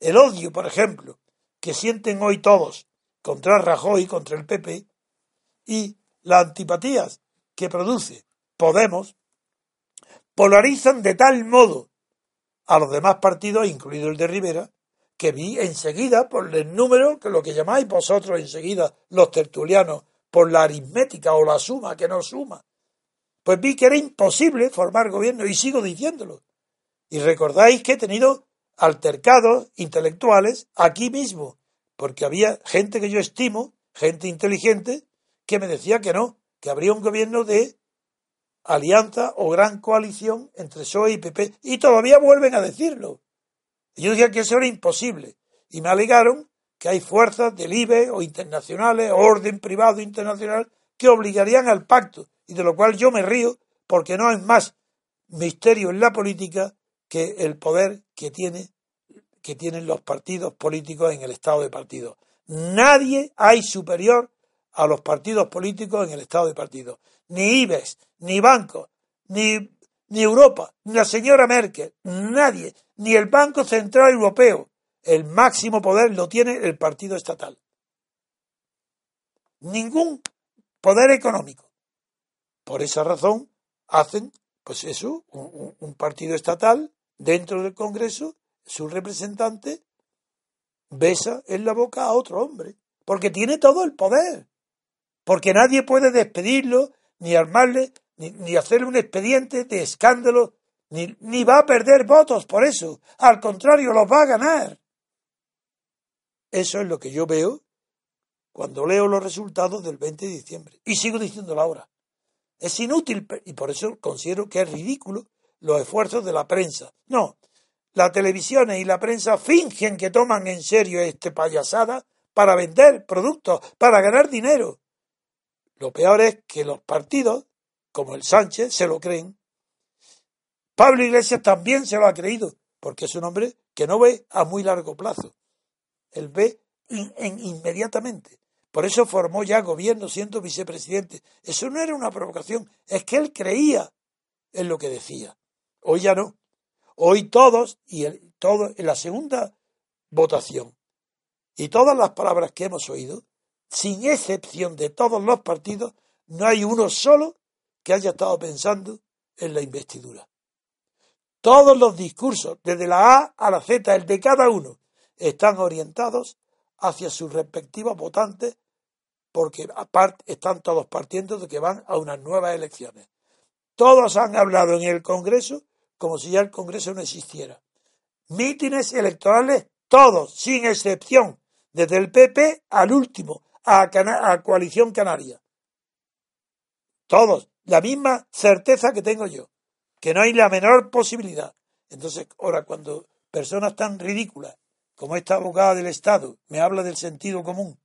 el odio, por ejemplo, que sienten hoy todos contra Rajoy, contra el PP, y las antipatías que produce Podemos, polarizan de tal modo a los demás partidos, incluido el de Rivera, que vi enseguida por el número, que lo que llamáis vosotros enseguida los tertulianos, por la aritmética o la suma que no suma, pues vi que era imposible formar gobierno y sigo diciéndolo. Y recordáis que he tenido altercados intelectuales aquí mismo, porque había gente que yo estimo, gente inteligente, que me decía que no, que habría un gobierno de alianza o gran coalición entre PSOE y PP, y todavía vuelven a decirlo. Y yo decía que eso era imposible, y me alegaron que hay fuerzas del IBE o internacionales, orden privado internacional, que obligarían al pacto, y de lo cual yo me río, porque no hay más misterio en la política que el poder que tiene que tienen los partidos políticos en el estado de partido. Nadie hay superior a los partidos políticos en el estado de partido. Ni IBEX, ni bancos, ni, ni Europa, ni la señora Merkel, nadie, ni el Banco Central Europeo. El máximo poder lo tiene el partido estatal. Ningún poder económico. Por esa razón hacen, pues eso, un partido estatal dentro del Congreso, su representante besa en la boca a otro hombre, porque tiene todo el poder, porque nadie puede despedirlo, ni armarle, ni, hacerle un expediente de escándalo, ni, ni va a perder votos por eso. Al contrario, los va a ganar. Eso es lo que yo veo cuando leo los resultados del 20 de diciembre. Y sigo diciéndolo ahora. Es inútil y por eso considero que es ridículo los esfuerzos de la prensa. No, las televisiones y la prensa fingen que toman en serio este payasada para vender productos, para ganar dinero. Lo peor es que los partidos, como el Sánchez, se lo creen. Pablo Iglesias también se lo ha creído, porque es un hombre que no ve a muy largo plazo. Él ve en inmediatamente. Por eso formó ya gobierno siendo vicepresidente. Eso no era una provocación, es que él creía en lo que decía. Hoy ya no. Hoy todos, y el, en la segunda votación, y todas las palabras que hemos oído, sin excepción de todos los partidos, no hay uno solo que haya estado pensando en la investidura. Todos los discursos, desde la A a la Z, el de cada uno, están orientados hacia sus respectivos votantes porque aparte están todos partiendo de que van a unas nuevas elecciones. Todos han hablado en el Congreso como si ya el Congreso no existiera. Mítines electorales, todos, sin excepción, desde el PP al último, a, Coalición Canaria. Todos, la misma certeza que tengo yo, que no hay la menor posibilidad. Entonces, ahora, cuando personas tan ridículas como esta abogada del Estado me habla del sentido común,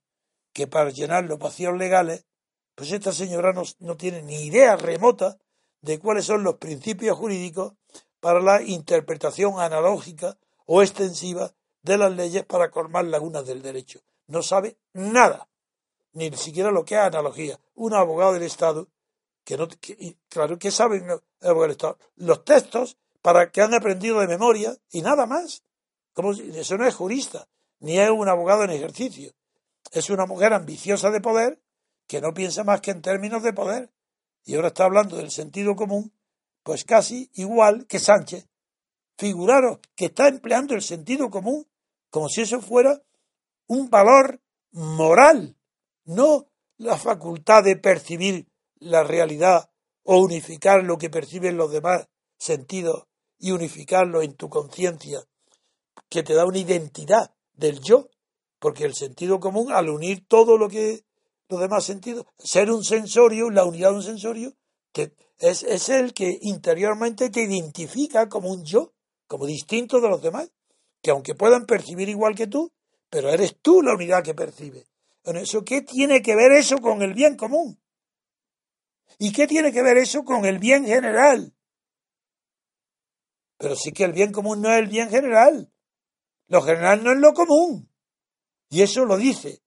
que para llenar los vacíos legales, pues esta señora no, no tiene ni idea remota de cuáles son los principios jurídicos para la interpretación analógica o extensiva de las leyes para colmar lagunas del derecho. No sabe nada, ni siquiera lo que es analogía. Un abogado del Estado, que no, claro, que saben del Estado? Los textos para que han aprendido de memoria y nada más. Como, eso no es jurista, ni es un abogado en ejercicio. Es una mujer ambiciosa de poder que no piensa más que en términos de poder. Y ahora está hablando del sentido común, pues casi igual que Sánchez. Figuraros que está empleando el sentido común como si eso fuera un valor moral, no la facultad de percibir la realidad o unificar lo que perciben los demás sentidos y unificarlo en tu conciencia, que te da una identidad del yo, porque el sentido común, al unir todo lo que los demás sentidos, ser un sensorio, la unidad de un sensorio, es, es el que interiormente te identifica como un yo, como distinto de los demás, que aunque puedan percibir igual que tú, pero eres tú la unidad que percibe. eso, ¿qué tiene que ver eso con el bien común? ¿Y qué tiene que ver eso con el bien general? Pero sí que el bien común no es el bien general. Lo general no es lo común. Y eso lo dice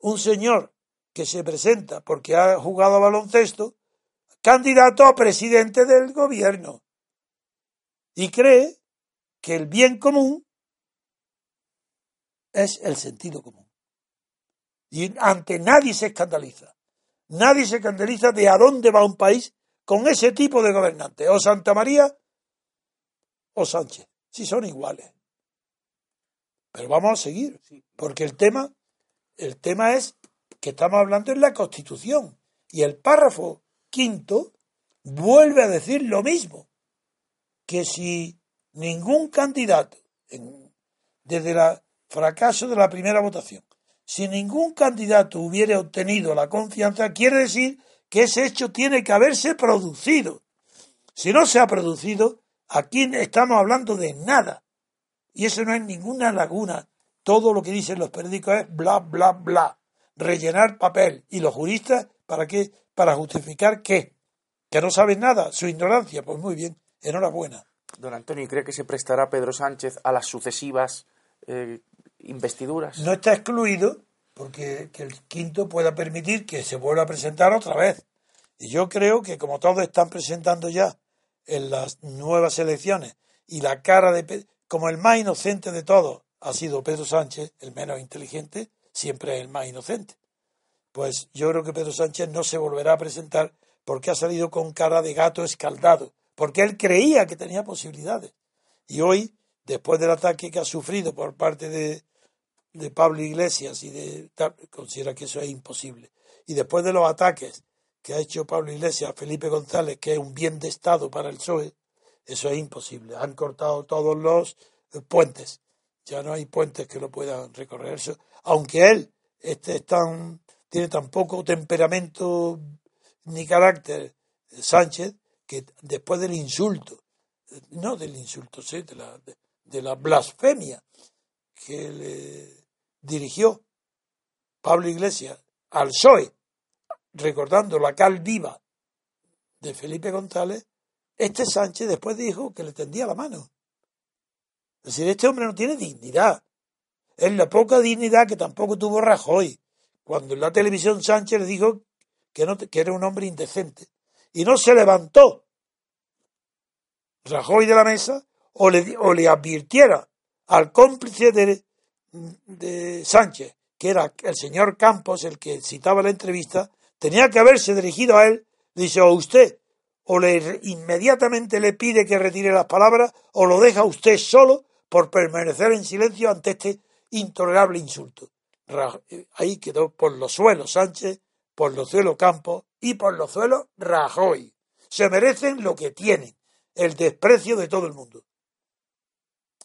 un señor que se presenta porque ha jugado a baloncesto, candidato a presidente del gobierno. Y cree que el bien común es el sentido común. Y ante nadie se escandaliza. Nadie se escandaliza de a dónde va un país con ese tipo de gobernante. O Santa María o Sánchez. Si son iguales. Pero vamos a seguir. Porque el tema, el tema es que estamos hablando en la Constitución. Y el párrafo quinto vuelve a decir lo mismo. Que si ningún candidato, desde el fracaso de la primera votación, si ningún candidato hubiera obtenido la confianza, quiere decir que ese hecho tiene que haberse producido. Si no se ha producido, aquí estamos hablando de nada. Y eso no es ninguna laguna. Todo lo que dicen los periódicos es bla, bla, bla. Rellenar papel. ¿Y los juristas para qué? Para justificar qué. Que no saben nada. Su ignorancia. Pues muy bien. Enhorabuena. Don Antonio, ¿cree que se prestará Pedro Sánchez a las sucesivas eh, investiduras. No está excluido porque que el quinto pueda permitir que se vuelva a presentar otra vez. Y yo creo que como todos están presentando ya en las nuevas elecciones y la cara de como el más inocente de todos ha sido Pedro Sánchez, el menos inteligente, siempre es el más inocente. Pues yo creo que Pedro Sánchez no se volverá a presentar porque ha salido con cara de gato escaldado, porque él creía que tenía posibilidades. Y hoy después del ataque que ha sufrido por parte de, de Pablo Iglesias y de considera que eso es imposible. Y después de los ataques que ha hecho Pablo Iglesias a Felipe González, que es un bien de Estado para el PSOE, eso es imposible. Han cortado todos los puentes. Ya no hay puentes que lo puedan recorrer. Aunque él este tan, tiene tan poco temperamento ni carácter, Sánchez, que después del insulto, no del insulto, sí, de la, de la blasfemia que le dirigió Pablo Iglesias al PSOE, recordando la cal viva de Felipe González, este Sánchez después dijo que le tendía la mano. Es decir, este hombre no tiene dignidad. Es la poca dignidad que tampoco tuvo Rajoy, cuando en la televisión Sánchez dijo que, no, que era un hombre indecente. Y no se levantó Rajoy de la mesa o le, o le advirtiera al cómplice de, de Sánchez, que era el señor Campos, el que citaba la entrevista, tenía que haberse dirigido a él, dice, o usted, o le inmediatamente le pide que retire las palabras, o lo deja usted solo por permanecer en silencio ante este intolerable insulto. Ahí quedó por los suelos Sánchez, por los suelos Campos y por los suelos Rajoy. Se merecen lo que tienen, el desprecio de todo el mundo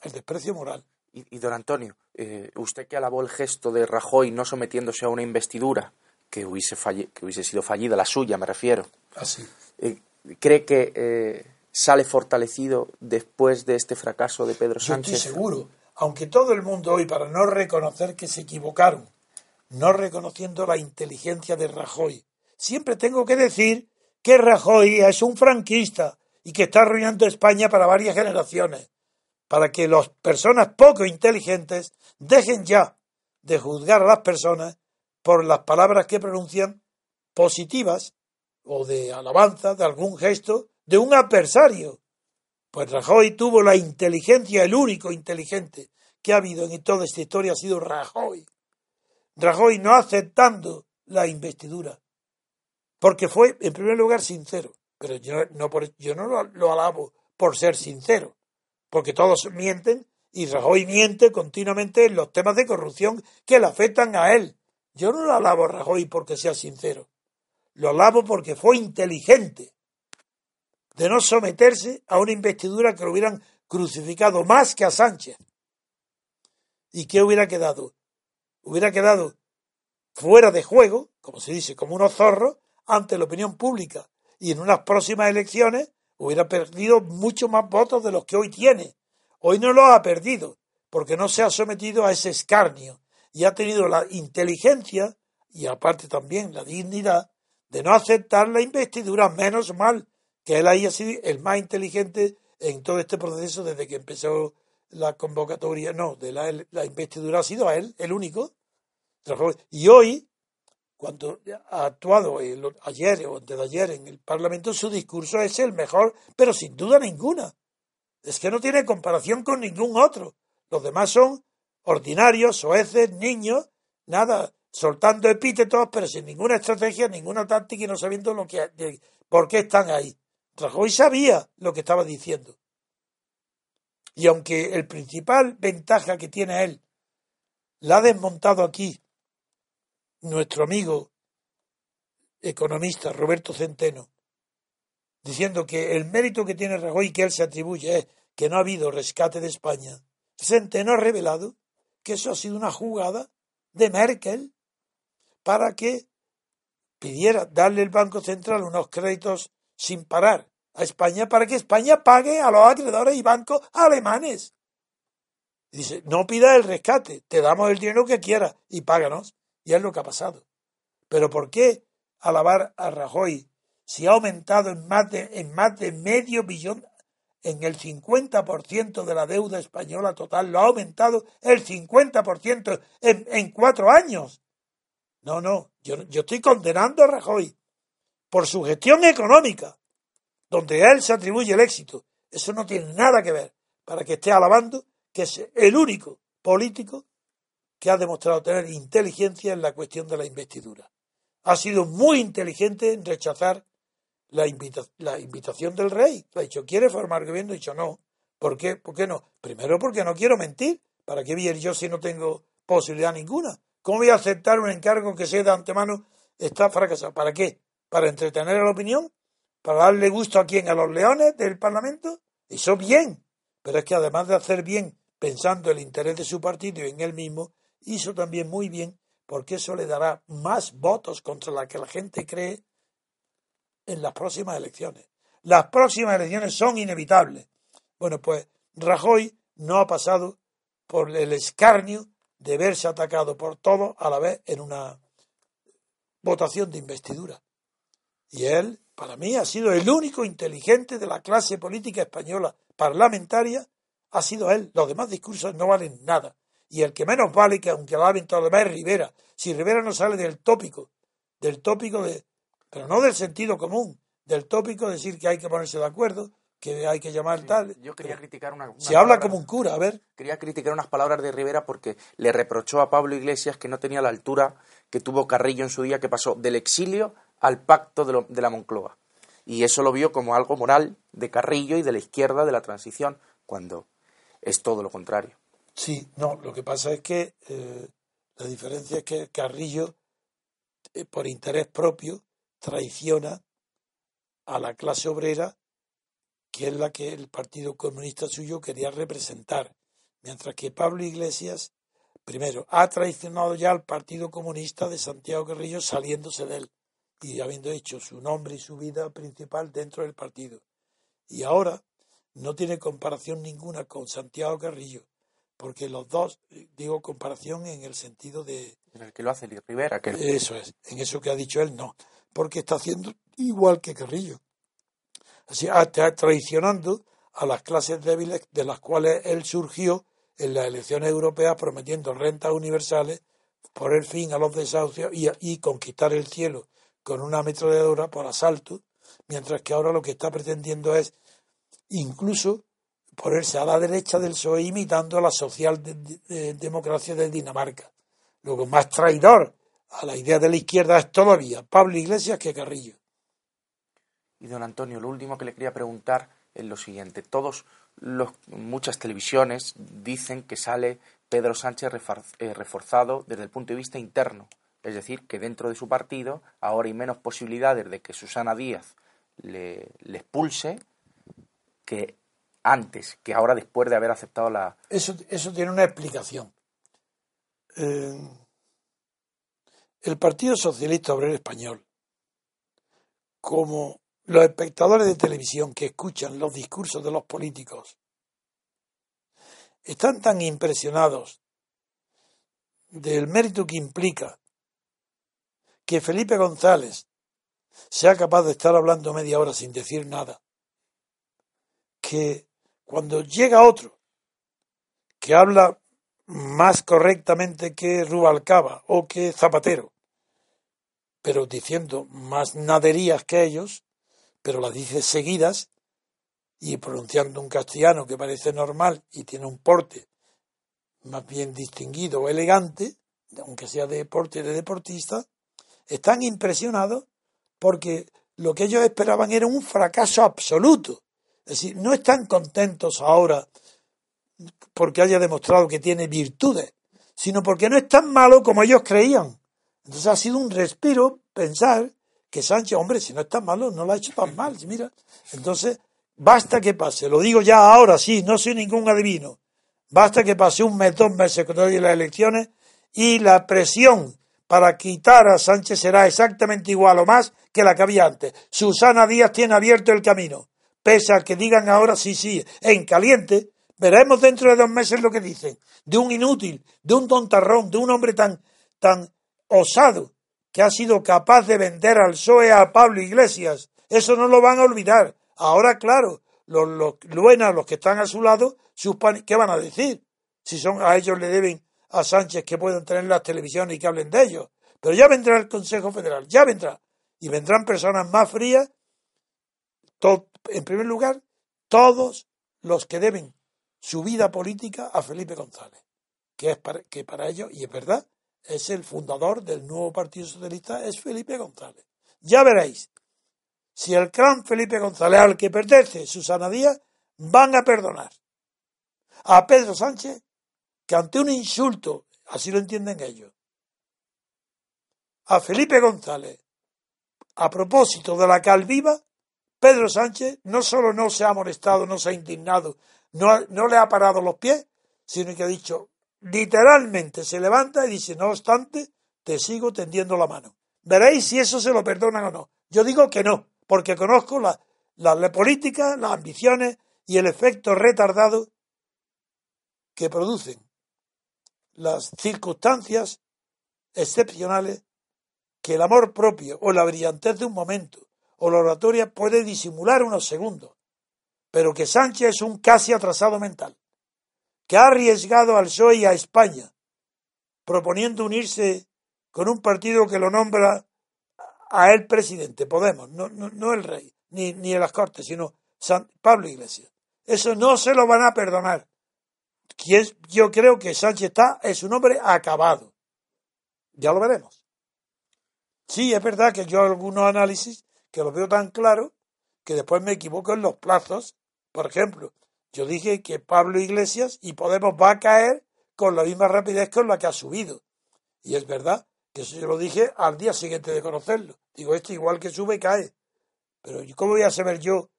el desprecio moral. Y, don Antonio, eh, usted que alabó el gesto de Rajoy no sometiéndose a una investidura que hubiese, que hubiese sido fallida, la suya me refiero. Así. Eh, ¿Cree que eh, sale fortalecido después de este fracaso de Pedro Sánchez? Yo estoy seguro, aunque todo el mundo hoy, para no reconocer que se equivocaron, no reconociendo la inteligencia de Rajoy, siempre tengo que decir que Rajoy es un franquista y que está arruinando España para varias generaciones para que las personas poco inteligentes dejen ya de juzgar a las personas por las palabras que pronuncian positivas o de alabanza, de algún gesto, de un adversario. Pues Rajoy tuvo la inteligencia, el único inteligente que ha habido en toda esta historia ha sido Rajoy. Rajoy no aceptando la investidura, porque fue, en primer lugar, sincero. Pero yo no, lo, lo alabo por ser sincero, porque todos mienten y Rajoy miente continuamente en los temas de corrupción que le afectan a él. Yo no lo alabo a Rajoy porque sea sincero, lo alabo porque fue inteligente de no someterse a una investidura que lo hubieran crucificado más que a Sánchez. ¿Y qué hubiera quedado? Hubiera quedado fuera de juego, como se dice, como unos zorros, ante la opinión pública. Y en unas próximas elecciones hubiera perdido mucho más votos de los que hoy tiene. Hoy no lo ha perdido, porque no se ha sometido a ese escarnio y ha tenido la inteligencia y aparte también la dignidad de no aceptar la investidura, menos mal que él haya sido el más inteligente en todo este proceso desde que empezó la convocatoria, no, de la, investidura ha sido a él, el único. Y hoy, cuando ha actuado ayer o antes de ayer en el Parlamento, su discurso es el mejor, pero sin duda ninguna. Es que no tiene comparación con ningún otro. Los demás son ordinarios, soeces, niños, nada, soltando epítetos, pero sin ninguna estrategia, ninguna táctica y no sabiendo lo que, por qué están ahí. Rajoy sabía lo que estaba diciendo. Y aunque el principal ventaja que tiene él la ha desmontado aquí nuestro amigo economista Roberto Centeno, diciendo que el mérito que tiene Rajoy que él se atribuye es que no ha habido rescate de España, Centeno ha revelado que eso ha sido una jugada de Merkel para que pidiera darle el Banco Central unos créditos sin parar a España para que España pague a los acreedores y bancos alemanes. dice, no pida el rescate, te damos el dinero que quieras y páganos. Y es lo que ha pasado. Pero ¿por qué alabar a Rajoy si ha aumentado en más de, en más de medio billón, en el 50% de la deuda española total, lo ha aumentado el 50% en, en cuatro años? No, no, yo, yo estoy condenando a Rajoy por su gestión económica, donde él se atribuye el éxito. Eso no tiene nada que ver para que esté alabando que es el único político que ha demostrado tener inteligencia en la cuestión de la investidura. Ha sido muy inteligente en rechazar la, invitación del rey. Ha dicho, ¿quiere formar gobierno? Ha dicho, no. ¿Por qué? ¿Por qué no? Primero porque no quiero mentir. ¿Para qué voy yo si no tengo posibilidad ninguna? ¿Cómo voy a aceptar un encargo que sea de antemano está fracasado? ¿Para qué? ¿Para entretener a la opinión? para darle gusto a quién, a los leones del Parlamento, eso bien, pero es que además de hacer bien pensando el interés de su partido y en él mismo, hizo también muy bien porque eso le dará más votos contra la que la gente cree en las próximas elecciones. Las próximas elecciones son inevitables. Bueno, pues Rajoy no ha pasado por el escarnio de verse atacado por todos a la vez en una votación de investidura. Y él para mí ha sido el único inteligente de la clase política española parlamentaria, ha sido él. Los demás discursos no valen nada. Y el que menos vale, que aunque lo hagan todo demás, es Rivera. Si Rivera no sale del tópico, del tópico de, pero no del sentido común, del tópico de decir que hay que ponerse de acuerdo, que hay que llamar tal. Yo quería criticar una. se habla como un cura, a ver. Quería criticar unas palabras de Rivera porque le reprochó a Pablo Iglesias que no tenía la altura que tuvo Carrillo en su día, que pasó del exilio al pacto de, la Moncloa. Y eso lo vio como algo moral de Carrillo y de la izquierda de la transición, cuando es todo lo contrario. Sí, no, lo que pasa es que eh, la diferencia es que Carrillo, eh, por interés propio, traiciona a la clase obrera, que es la que el Partido Comunista suyo quería representar, mientras que Pablo Iglesias, primero, ha traicionado ya al Partido Comunista de Santiago Carrillo saliéndose de él y habiendo hecho su nombre y su vida principal dentro del partido. Y ahora no tiene comparación ninguna con Santiago Carrillo, porque los dos, digo comparación en el sentido de... En el que lo hace Rivera. Que... Eso es, en eso que ha dicho él no, porque está haciendo igual que Carrillo. Así, está traicionando a las clases débiles de las cuales él surgió en las elecciones europeas prometiendo rentas universales, poner fin a los desahucios y, conquistar el cielo con una ametralladora por asalto, mientras que ahora lo que está pretendiendo es incluso ponerse a la derecha del PSOE imitando a la socialdemocracia de, Dinamarca. Lo más traidor a la idea de la izquierda es todavía Pablo Iglesias que Carrillo. Y don Antonio, lo último que le quería preguntar es lo siguiente. Todos los, muchas televisiones dicen que sale Pedro Sánchez eh, reforzado desde el punto de vista interno. Es decir, que dentro de su partido ahora hay menos posibilidades de que Susana Díaz le, expulse que antes, que ahora después de haber aceptado la... Eso, eso tiene una explicación. Eh, el Partido Socialista Obrero Español, como los espectadores de televisión que escuchan los discursos de los políticos están tan impresionados del mérito que implica que Felipe González sea capaz de estar hablando media hora sin decir nada, que cuando llega otro que habla más correctamente que Rubalcaba o que Zapatero, pero diciendo más naderías que ellos, pero las dice seguidas y pronunciando un castellano que parece normal y tiene un porte más bien distinguido o elegante, aunque sea de porte de deportista, están impresionados porque lo que ellos esperaban era un fracaso absoluto. Es decir, no están contentos ahora porque haya demostrado que tiene virtudes, sino porque no es tan malo como ellos creían. Entonces ha sido un respiro pensar que Sánchez, hombre, si no es tan malo, no lo ha hecho tan mal. Mira, entonces, basta que pase, lo digo ya ahora, sí, no soy ningún adivino. Basta que pase un mes, dos meses cuando las elecciones y la presión para quitar a Sánchez será exactamente igual o más que la que había antes. Susana Díaz tiene abierto el camino. Pese a que digan ahora sí, sí, en caliente, veremos dentro de dos meses lo que dicen. De un inútil, de un tontarrón, de un hombre tan, tan osado que ha sido capaz de vender al PSOE a Pablo Iglesias. Eso no lo van a olvidar. Ahora, claro, los, los los que están a su lado, ¿qué van a decir? Si son a ellos le deben a Sánchez que puedan tener las televisiones y que hablen de ellos. Pero ya vendrá el Consejo Federal, ya vendrá. Y vendrán personas más frías. en primer lugar, todos los que deben su vida política a Felipe González, que es que para ellos, y es verdad, es el fundador del nuevo Partido Socialista, es Felipe González. Ya veréis, si el gran Felipe González al que pertenece Susana Díaz, van a perdonar a Pedro Sánchez que ante un insulto, así lo entienden ellos, a Felipe González, a propósito de la calviva, Pedro Sánchez no solo no se ha molestado, no se ha indignado, no, no le ha parado los pies, sino que ha dicho, literalmente se levanta y dice, no obstante, te sigo tendiendo la mano. Veréis si eso se lo perdonan o no. Yo digo que no, porque conozco la, la, política, las ambiciones y el efecto retardado que producen las circunstancias excepcionales que el amor propio o la brillantez de un momento o la oratoria puede disimular unos segundos, pero que Sánchez es un casi atrasado mental que ha arriesgado al PSOE y a España, proponiendo unirse con un partido que lo nombra a él presidente, Podemos, no, no, el rey, ni, ni en las Cortes, sino San Pablo Iglesias. Eso no se lo van a perdonar. Yo creo que Sánchez está, es un hombre acabado. Ya lo veremos. Sí, es verdad que yo algunos análisis que los veo tan claros que después me equivoco en los plazos. Por ejemplo, yo dije que Pablo Iglesias y Podemos va a caer con la misma rapidez con la que ha subido. Y es verdad que eso yo lo dije al día siguiente de conocerlo. Digo, esto igual que sube, cae. Pero ¿cómo voy a saber yo?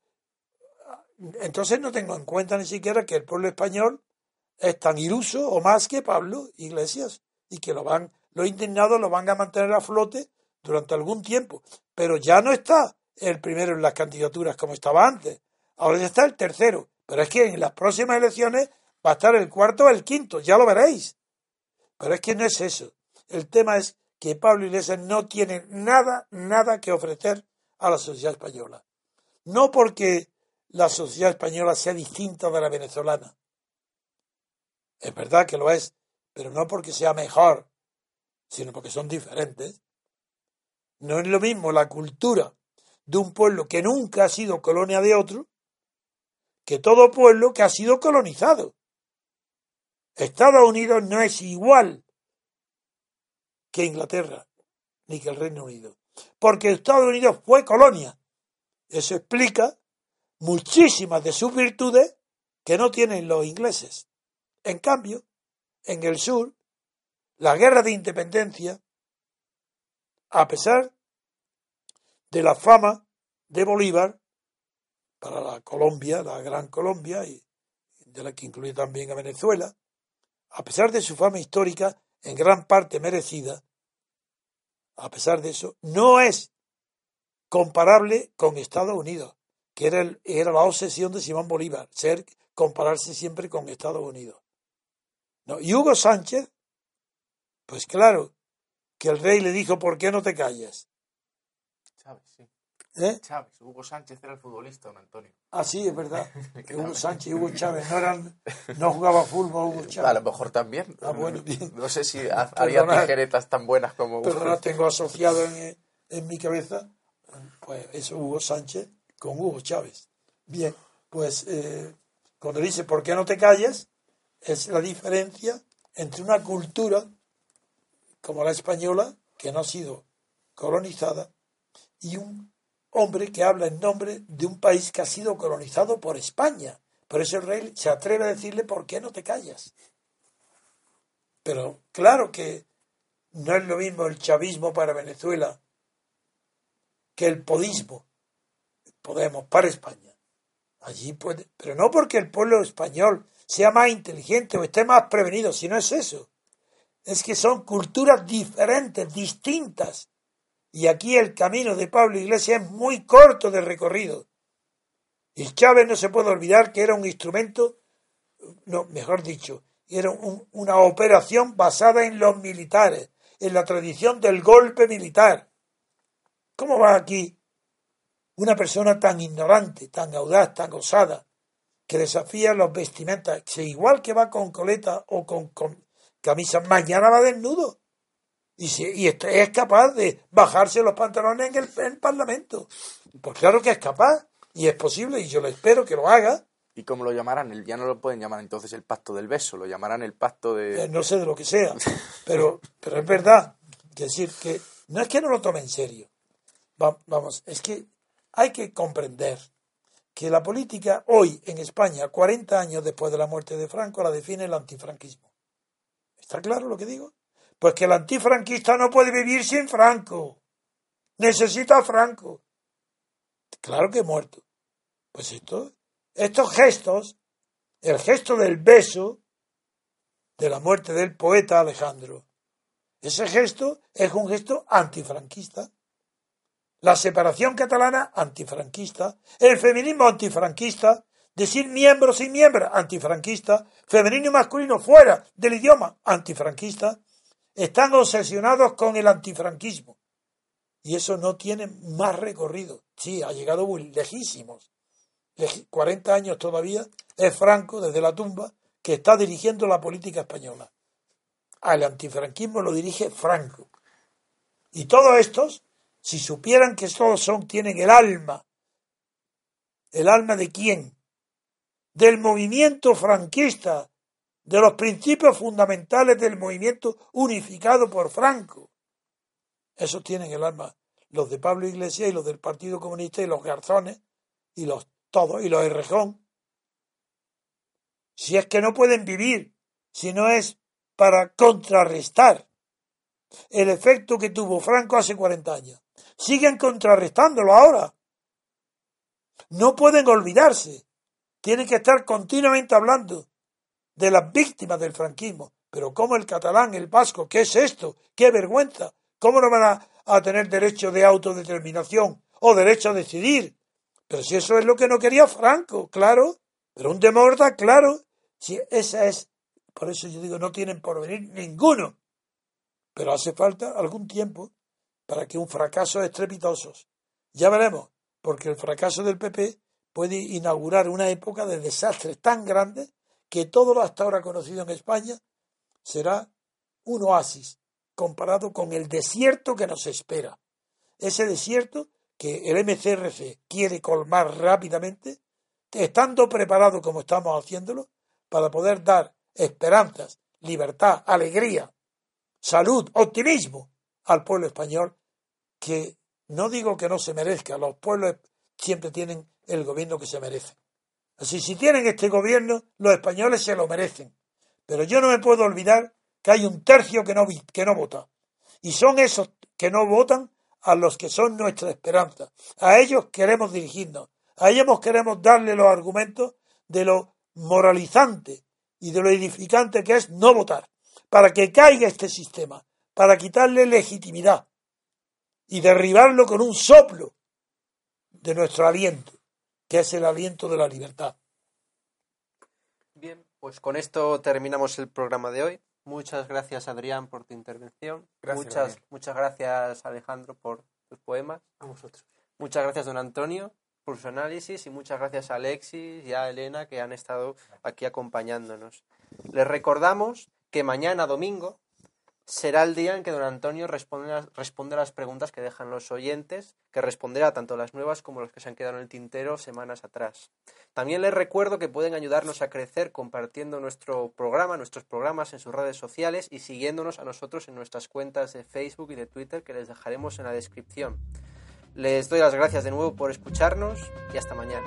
Entonces no tengo en cuenta ni siquiera que el pueblo español es tan iluso o más que Pablo Iglesias y que lo van, los indignados lo van a mantener a flote durante algún tiempo. Pero ya no está el primero en las candidaturas como estaba antes. Ahora ya está el tercero. Pero es que en las próximas elecciones va a estar el cuarto o el quinto, ya lo veréis. Pero es que no es eso. El tema es que Pablo Iglesias no tiene nada, nada que ofrecer a la sociedad española. No porque la sociedad española sea distinta de la venezolana. Es verdad que lo es, pero no porque sea mejor, sino porque son diferentes. No es lo mismo la cultura de un pueblo que nunca ha sido colonia de otro que todo pueblo que ha sido colonizado. Estados Unidos no es igual que Inglaterra ni que el Reino Unido, porque Estados Unidos fue colonia. Eso explica muchísimas de sus virtudes que no tienen los ingleses. En cambio, en el sur, la guerra de independencia, a pesar de la fama de Bolívar para la Colombia, la Gran Colombia, y de la que incluye también a Venezuela, a pesar de su fama histórica, en gran parte merecida, a pesar de eso, no es comparable con Estados Unidos, que era, era la obsesión de Simón Bolívar, ser compararse siempre con Estados Unidos. No, y Hugo Sánchez, pues claro, que el rey le dijo, ¿por qué no te callas? Chávez, sí. ¿Eh? Chávez, Hugo Sánchez era el futbolista, don Antonio. Ah, sí, es verdad. Que Hugo Sánchez y Hugo Chávez no eran, no jugaba fútbol Hugo Chávez. A lo mejor también. Ah, bueno, bien. No sé si ha- haría Perdonad. tijeretas tan buenas como Hugo. pero tengo asociado en, en mi cabeza, pues eso Hugo Sánchez con Hugo Chávez. Bien, pues eh, cuando dice ¿por qué no te calles? Es la diferencia entre una cultura como la española, que no ha sido colonizada, y un hombre que habla en nombre de un país que ha sido colonizado por España. Por eso el rey se atreve a decirle ¿por qué no te callas? Pero claro que no es lo mismo el chavismo para Venezuela que el podismo, Podemos, para España. Allí puede, pero no porque el pueblo español sea más inteligente o esté más prevenido, si no es eso. Es que son culturas diferentes, distintas. Y aquí el camino de Pablo Iglesias es muy corto de recorrido. Y Chávez no se puede olvidar que era un instrumento, no, mejor dicho, era un- una operación basada en los militares, en la tradición del golpe militar. ¿Cómo va aquí una persona tan ignorante, tan audaz, tan osada, que desafía los vestimentas, que igual que va con coleta o con, con camisa, mañana va desnudo? Y, si- y est- es capaz de bajarse los pantalones en el, en el Parlamento. Pues claro que es capaz, y es posible, y yo le espero que lo haga. ¿Y cómo lo llamarán? El- Ya no lo pueden llamar entonces el pacto del beso, lo llamarán el pacto Eh, de... no sé de lo que sea, pero, pero es verdad. Es decir, que no es que no lo tome en serio. Va- vamos, es que hay que comprender que la política hoy en España, 40 años después de la muerte de Franco, la define el antifranquismo. ¿Está claro lo que digo? Pues que el antifranquista no puede vivir sin Franco. Necesita a Franco. Claro que muerto. Pues esto, estos gestos, el gesto del beso, de la muerte del poeta Alejandro. Ese gesto es un gesto antifranquista. La separación catalana antifranquista, el feminismo antifranquista, decir miembro sin miembro antifranquista, femenino y masculino fuera del idioma antifranquista, están obsesionados con el antifranquismo. Y eso no tiene más recorrido. Sí, ha llegado muy lejísimos. Leji- 40 años todavía es Franco desde la tumba que está dirigiendo la política española. Al antifranquismo lo dirige Franco. Y todos estos, si supieran que todos son, tienen el alma. ¿El alma de quién? Del movimiento franquista, de los principios fundamentales del movimiento unificado por Franco. Esos tienen el alma. Los de Pablo Iglesias y los del Partido Comunista y los Garzones y los todos y los Errejón. Si es que no pueden vivir, si no es para contrarrestar el efecto que tuvo Franco hace 40 años. Siguen contrarrestándolo ahora. No pueden olvidarse. Tienen que estar continuamente hablando de las víctimas del franquismo. Pero ¿cómo el catalán, el vasco? ¿Qué es esto? ¡Qué vergüenza! ¿Cómo no van a, tener derecho de autodeterminación o derecho a decidir? Pero si eso es lo que no quería Franco, claro. Pero un demócrata, claro. Si esa es, por eso yo digo, no tienen por venir ninguno. Pero hace falta algún tiempo para que un fracaso estrepitosos. Ya veremos, porque el fracaso del PP puede inaugurar una época de desastres tan grandes que todo lo hasta ahora conocido en España será un oasis comparado con el desierto que nos espera. Ese desierto que el MCRC quiere colmar rápidamente, estando preparado como estamos haciéndolo, para poder dar esperanzas, libertad, alegría, salud, optimismo al pueblo español, que no digo que no se merezca, los pueblos siempre tienen el gobierno que se merece. Así, si tienen este gobierno, los españoles se lo merecen. Pero yo no me puedo olvidar que hay un tercio que no, que no vota. Y son esos que no votan a los que son nuestra esperanza. A ellos queremos dirigirnos. A ellos queremos darle los argumentos de lo moralizante y de lo edificante que es no votar. Para que caiga este sistema. Para quitarle legitimidad. Y derribarlo con un soplo de nuestro aliento que es el aliento de la libertad. Bien, pues con esto terminamos el programa de hoy. Muchas gracias, Adrián, por tu intervención. muchas, muchas gracias, Alejandro, por tus poemas. A vosotros. Muchas gracias, don Antonio, por su análisis y muchas gracias a Alexis y a Elena que han estado aquí acompañándonos. Les recordamos que mañana domingo será el día en que don Antonio responde a, las preguntas que dejan los oyentes, que responderá tanto las nuevas como las que se han quedado en el tintero semanas atrás. También les recuerdo que pueden ayudarnos a crecer compartiendo nuestro programa, nuestros programas en sus redes sociales y siguiéndonos a nosotros en nuestras cuentas de Facebook y de Twitter que les dejaremos en la descripción. Les doy las gracias de nuevo por escucharnos y hasta mañana.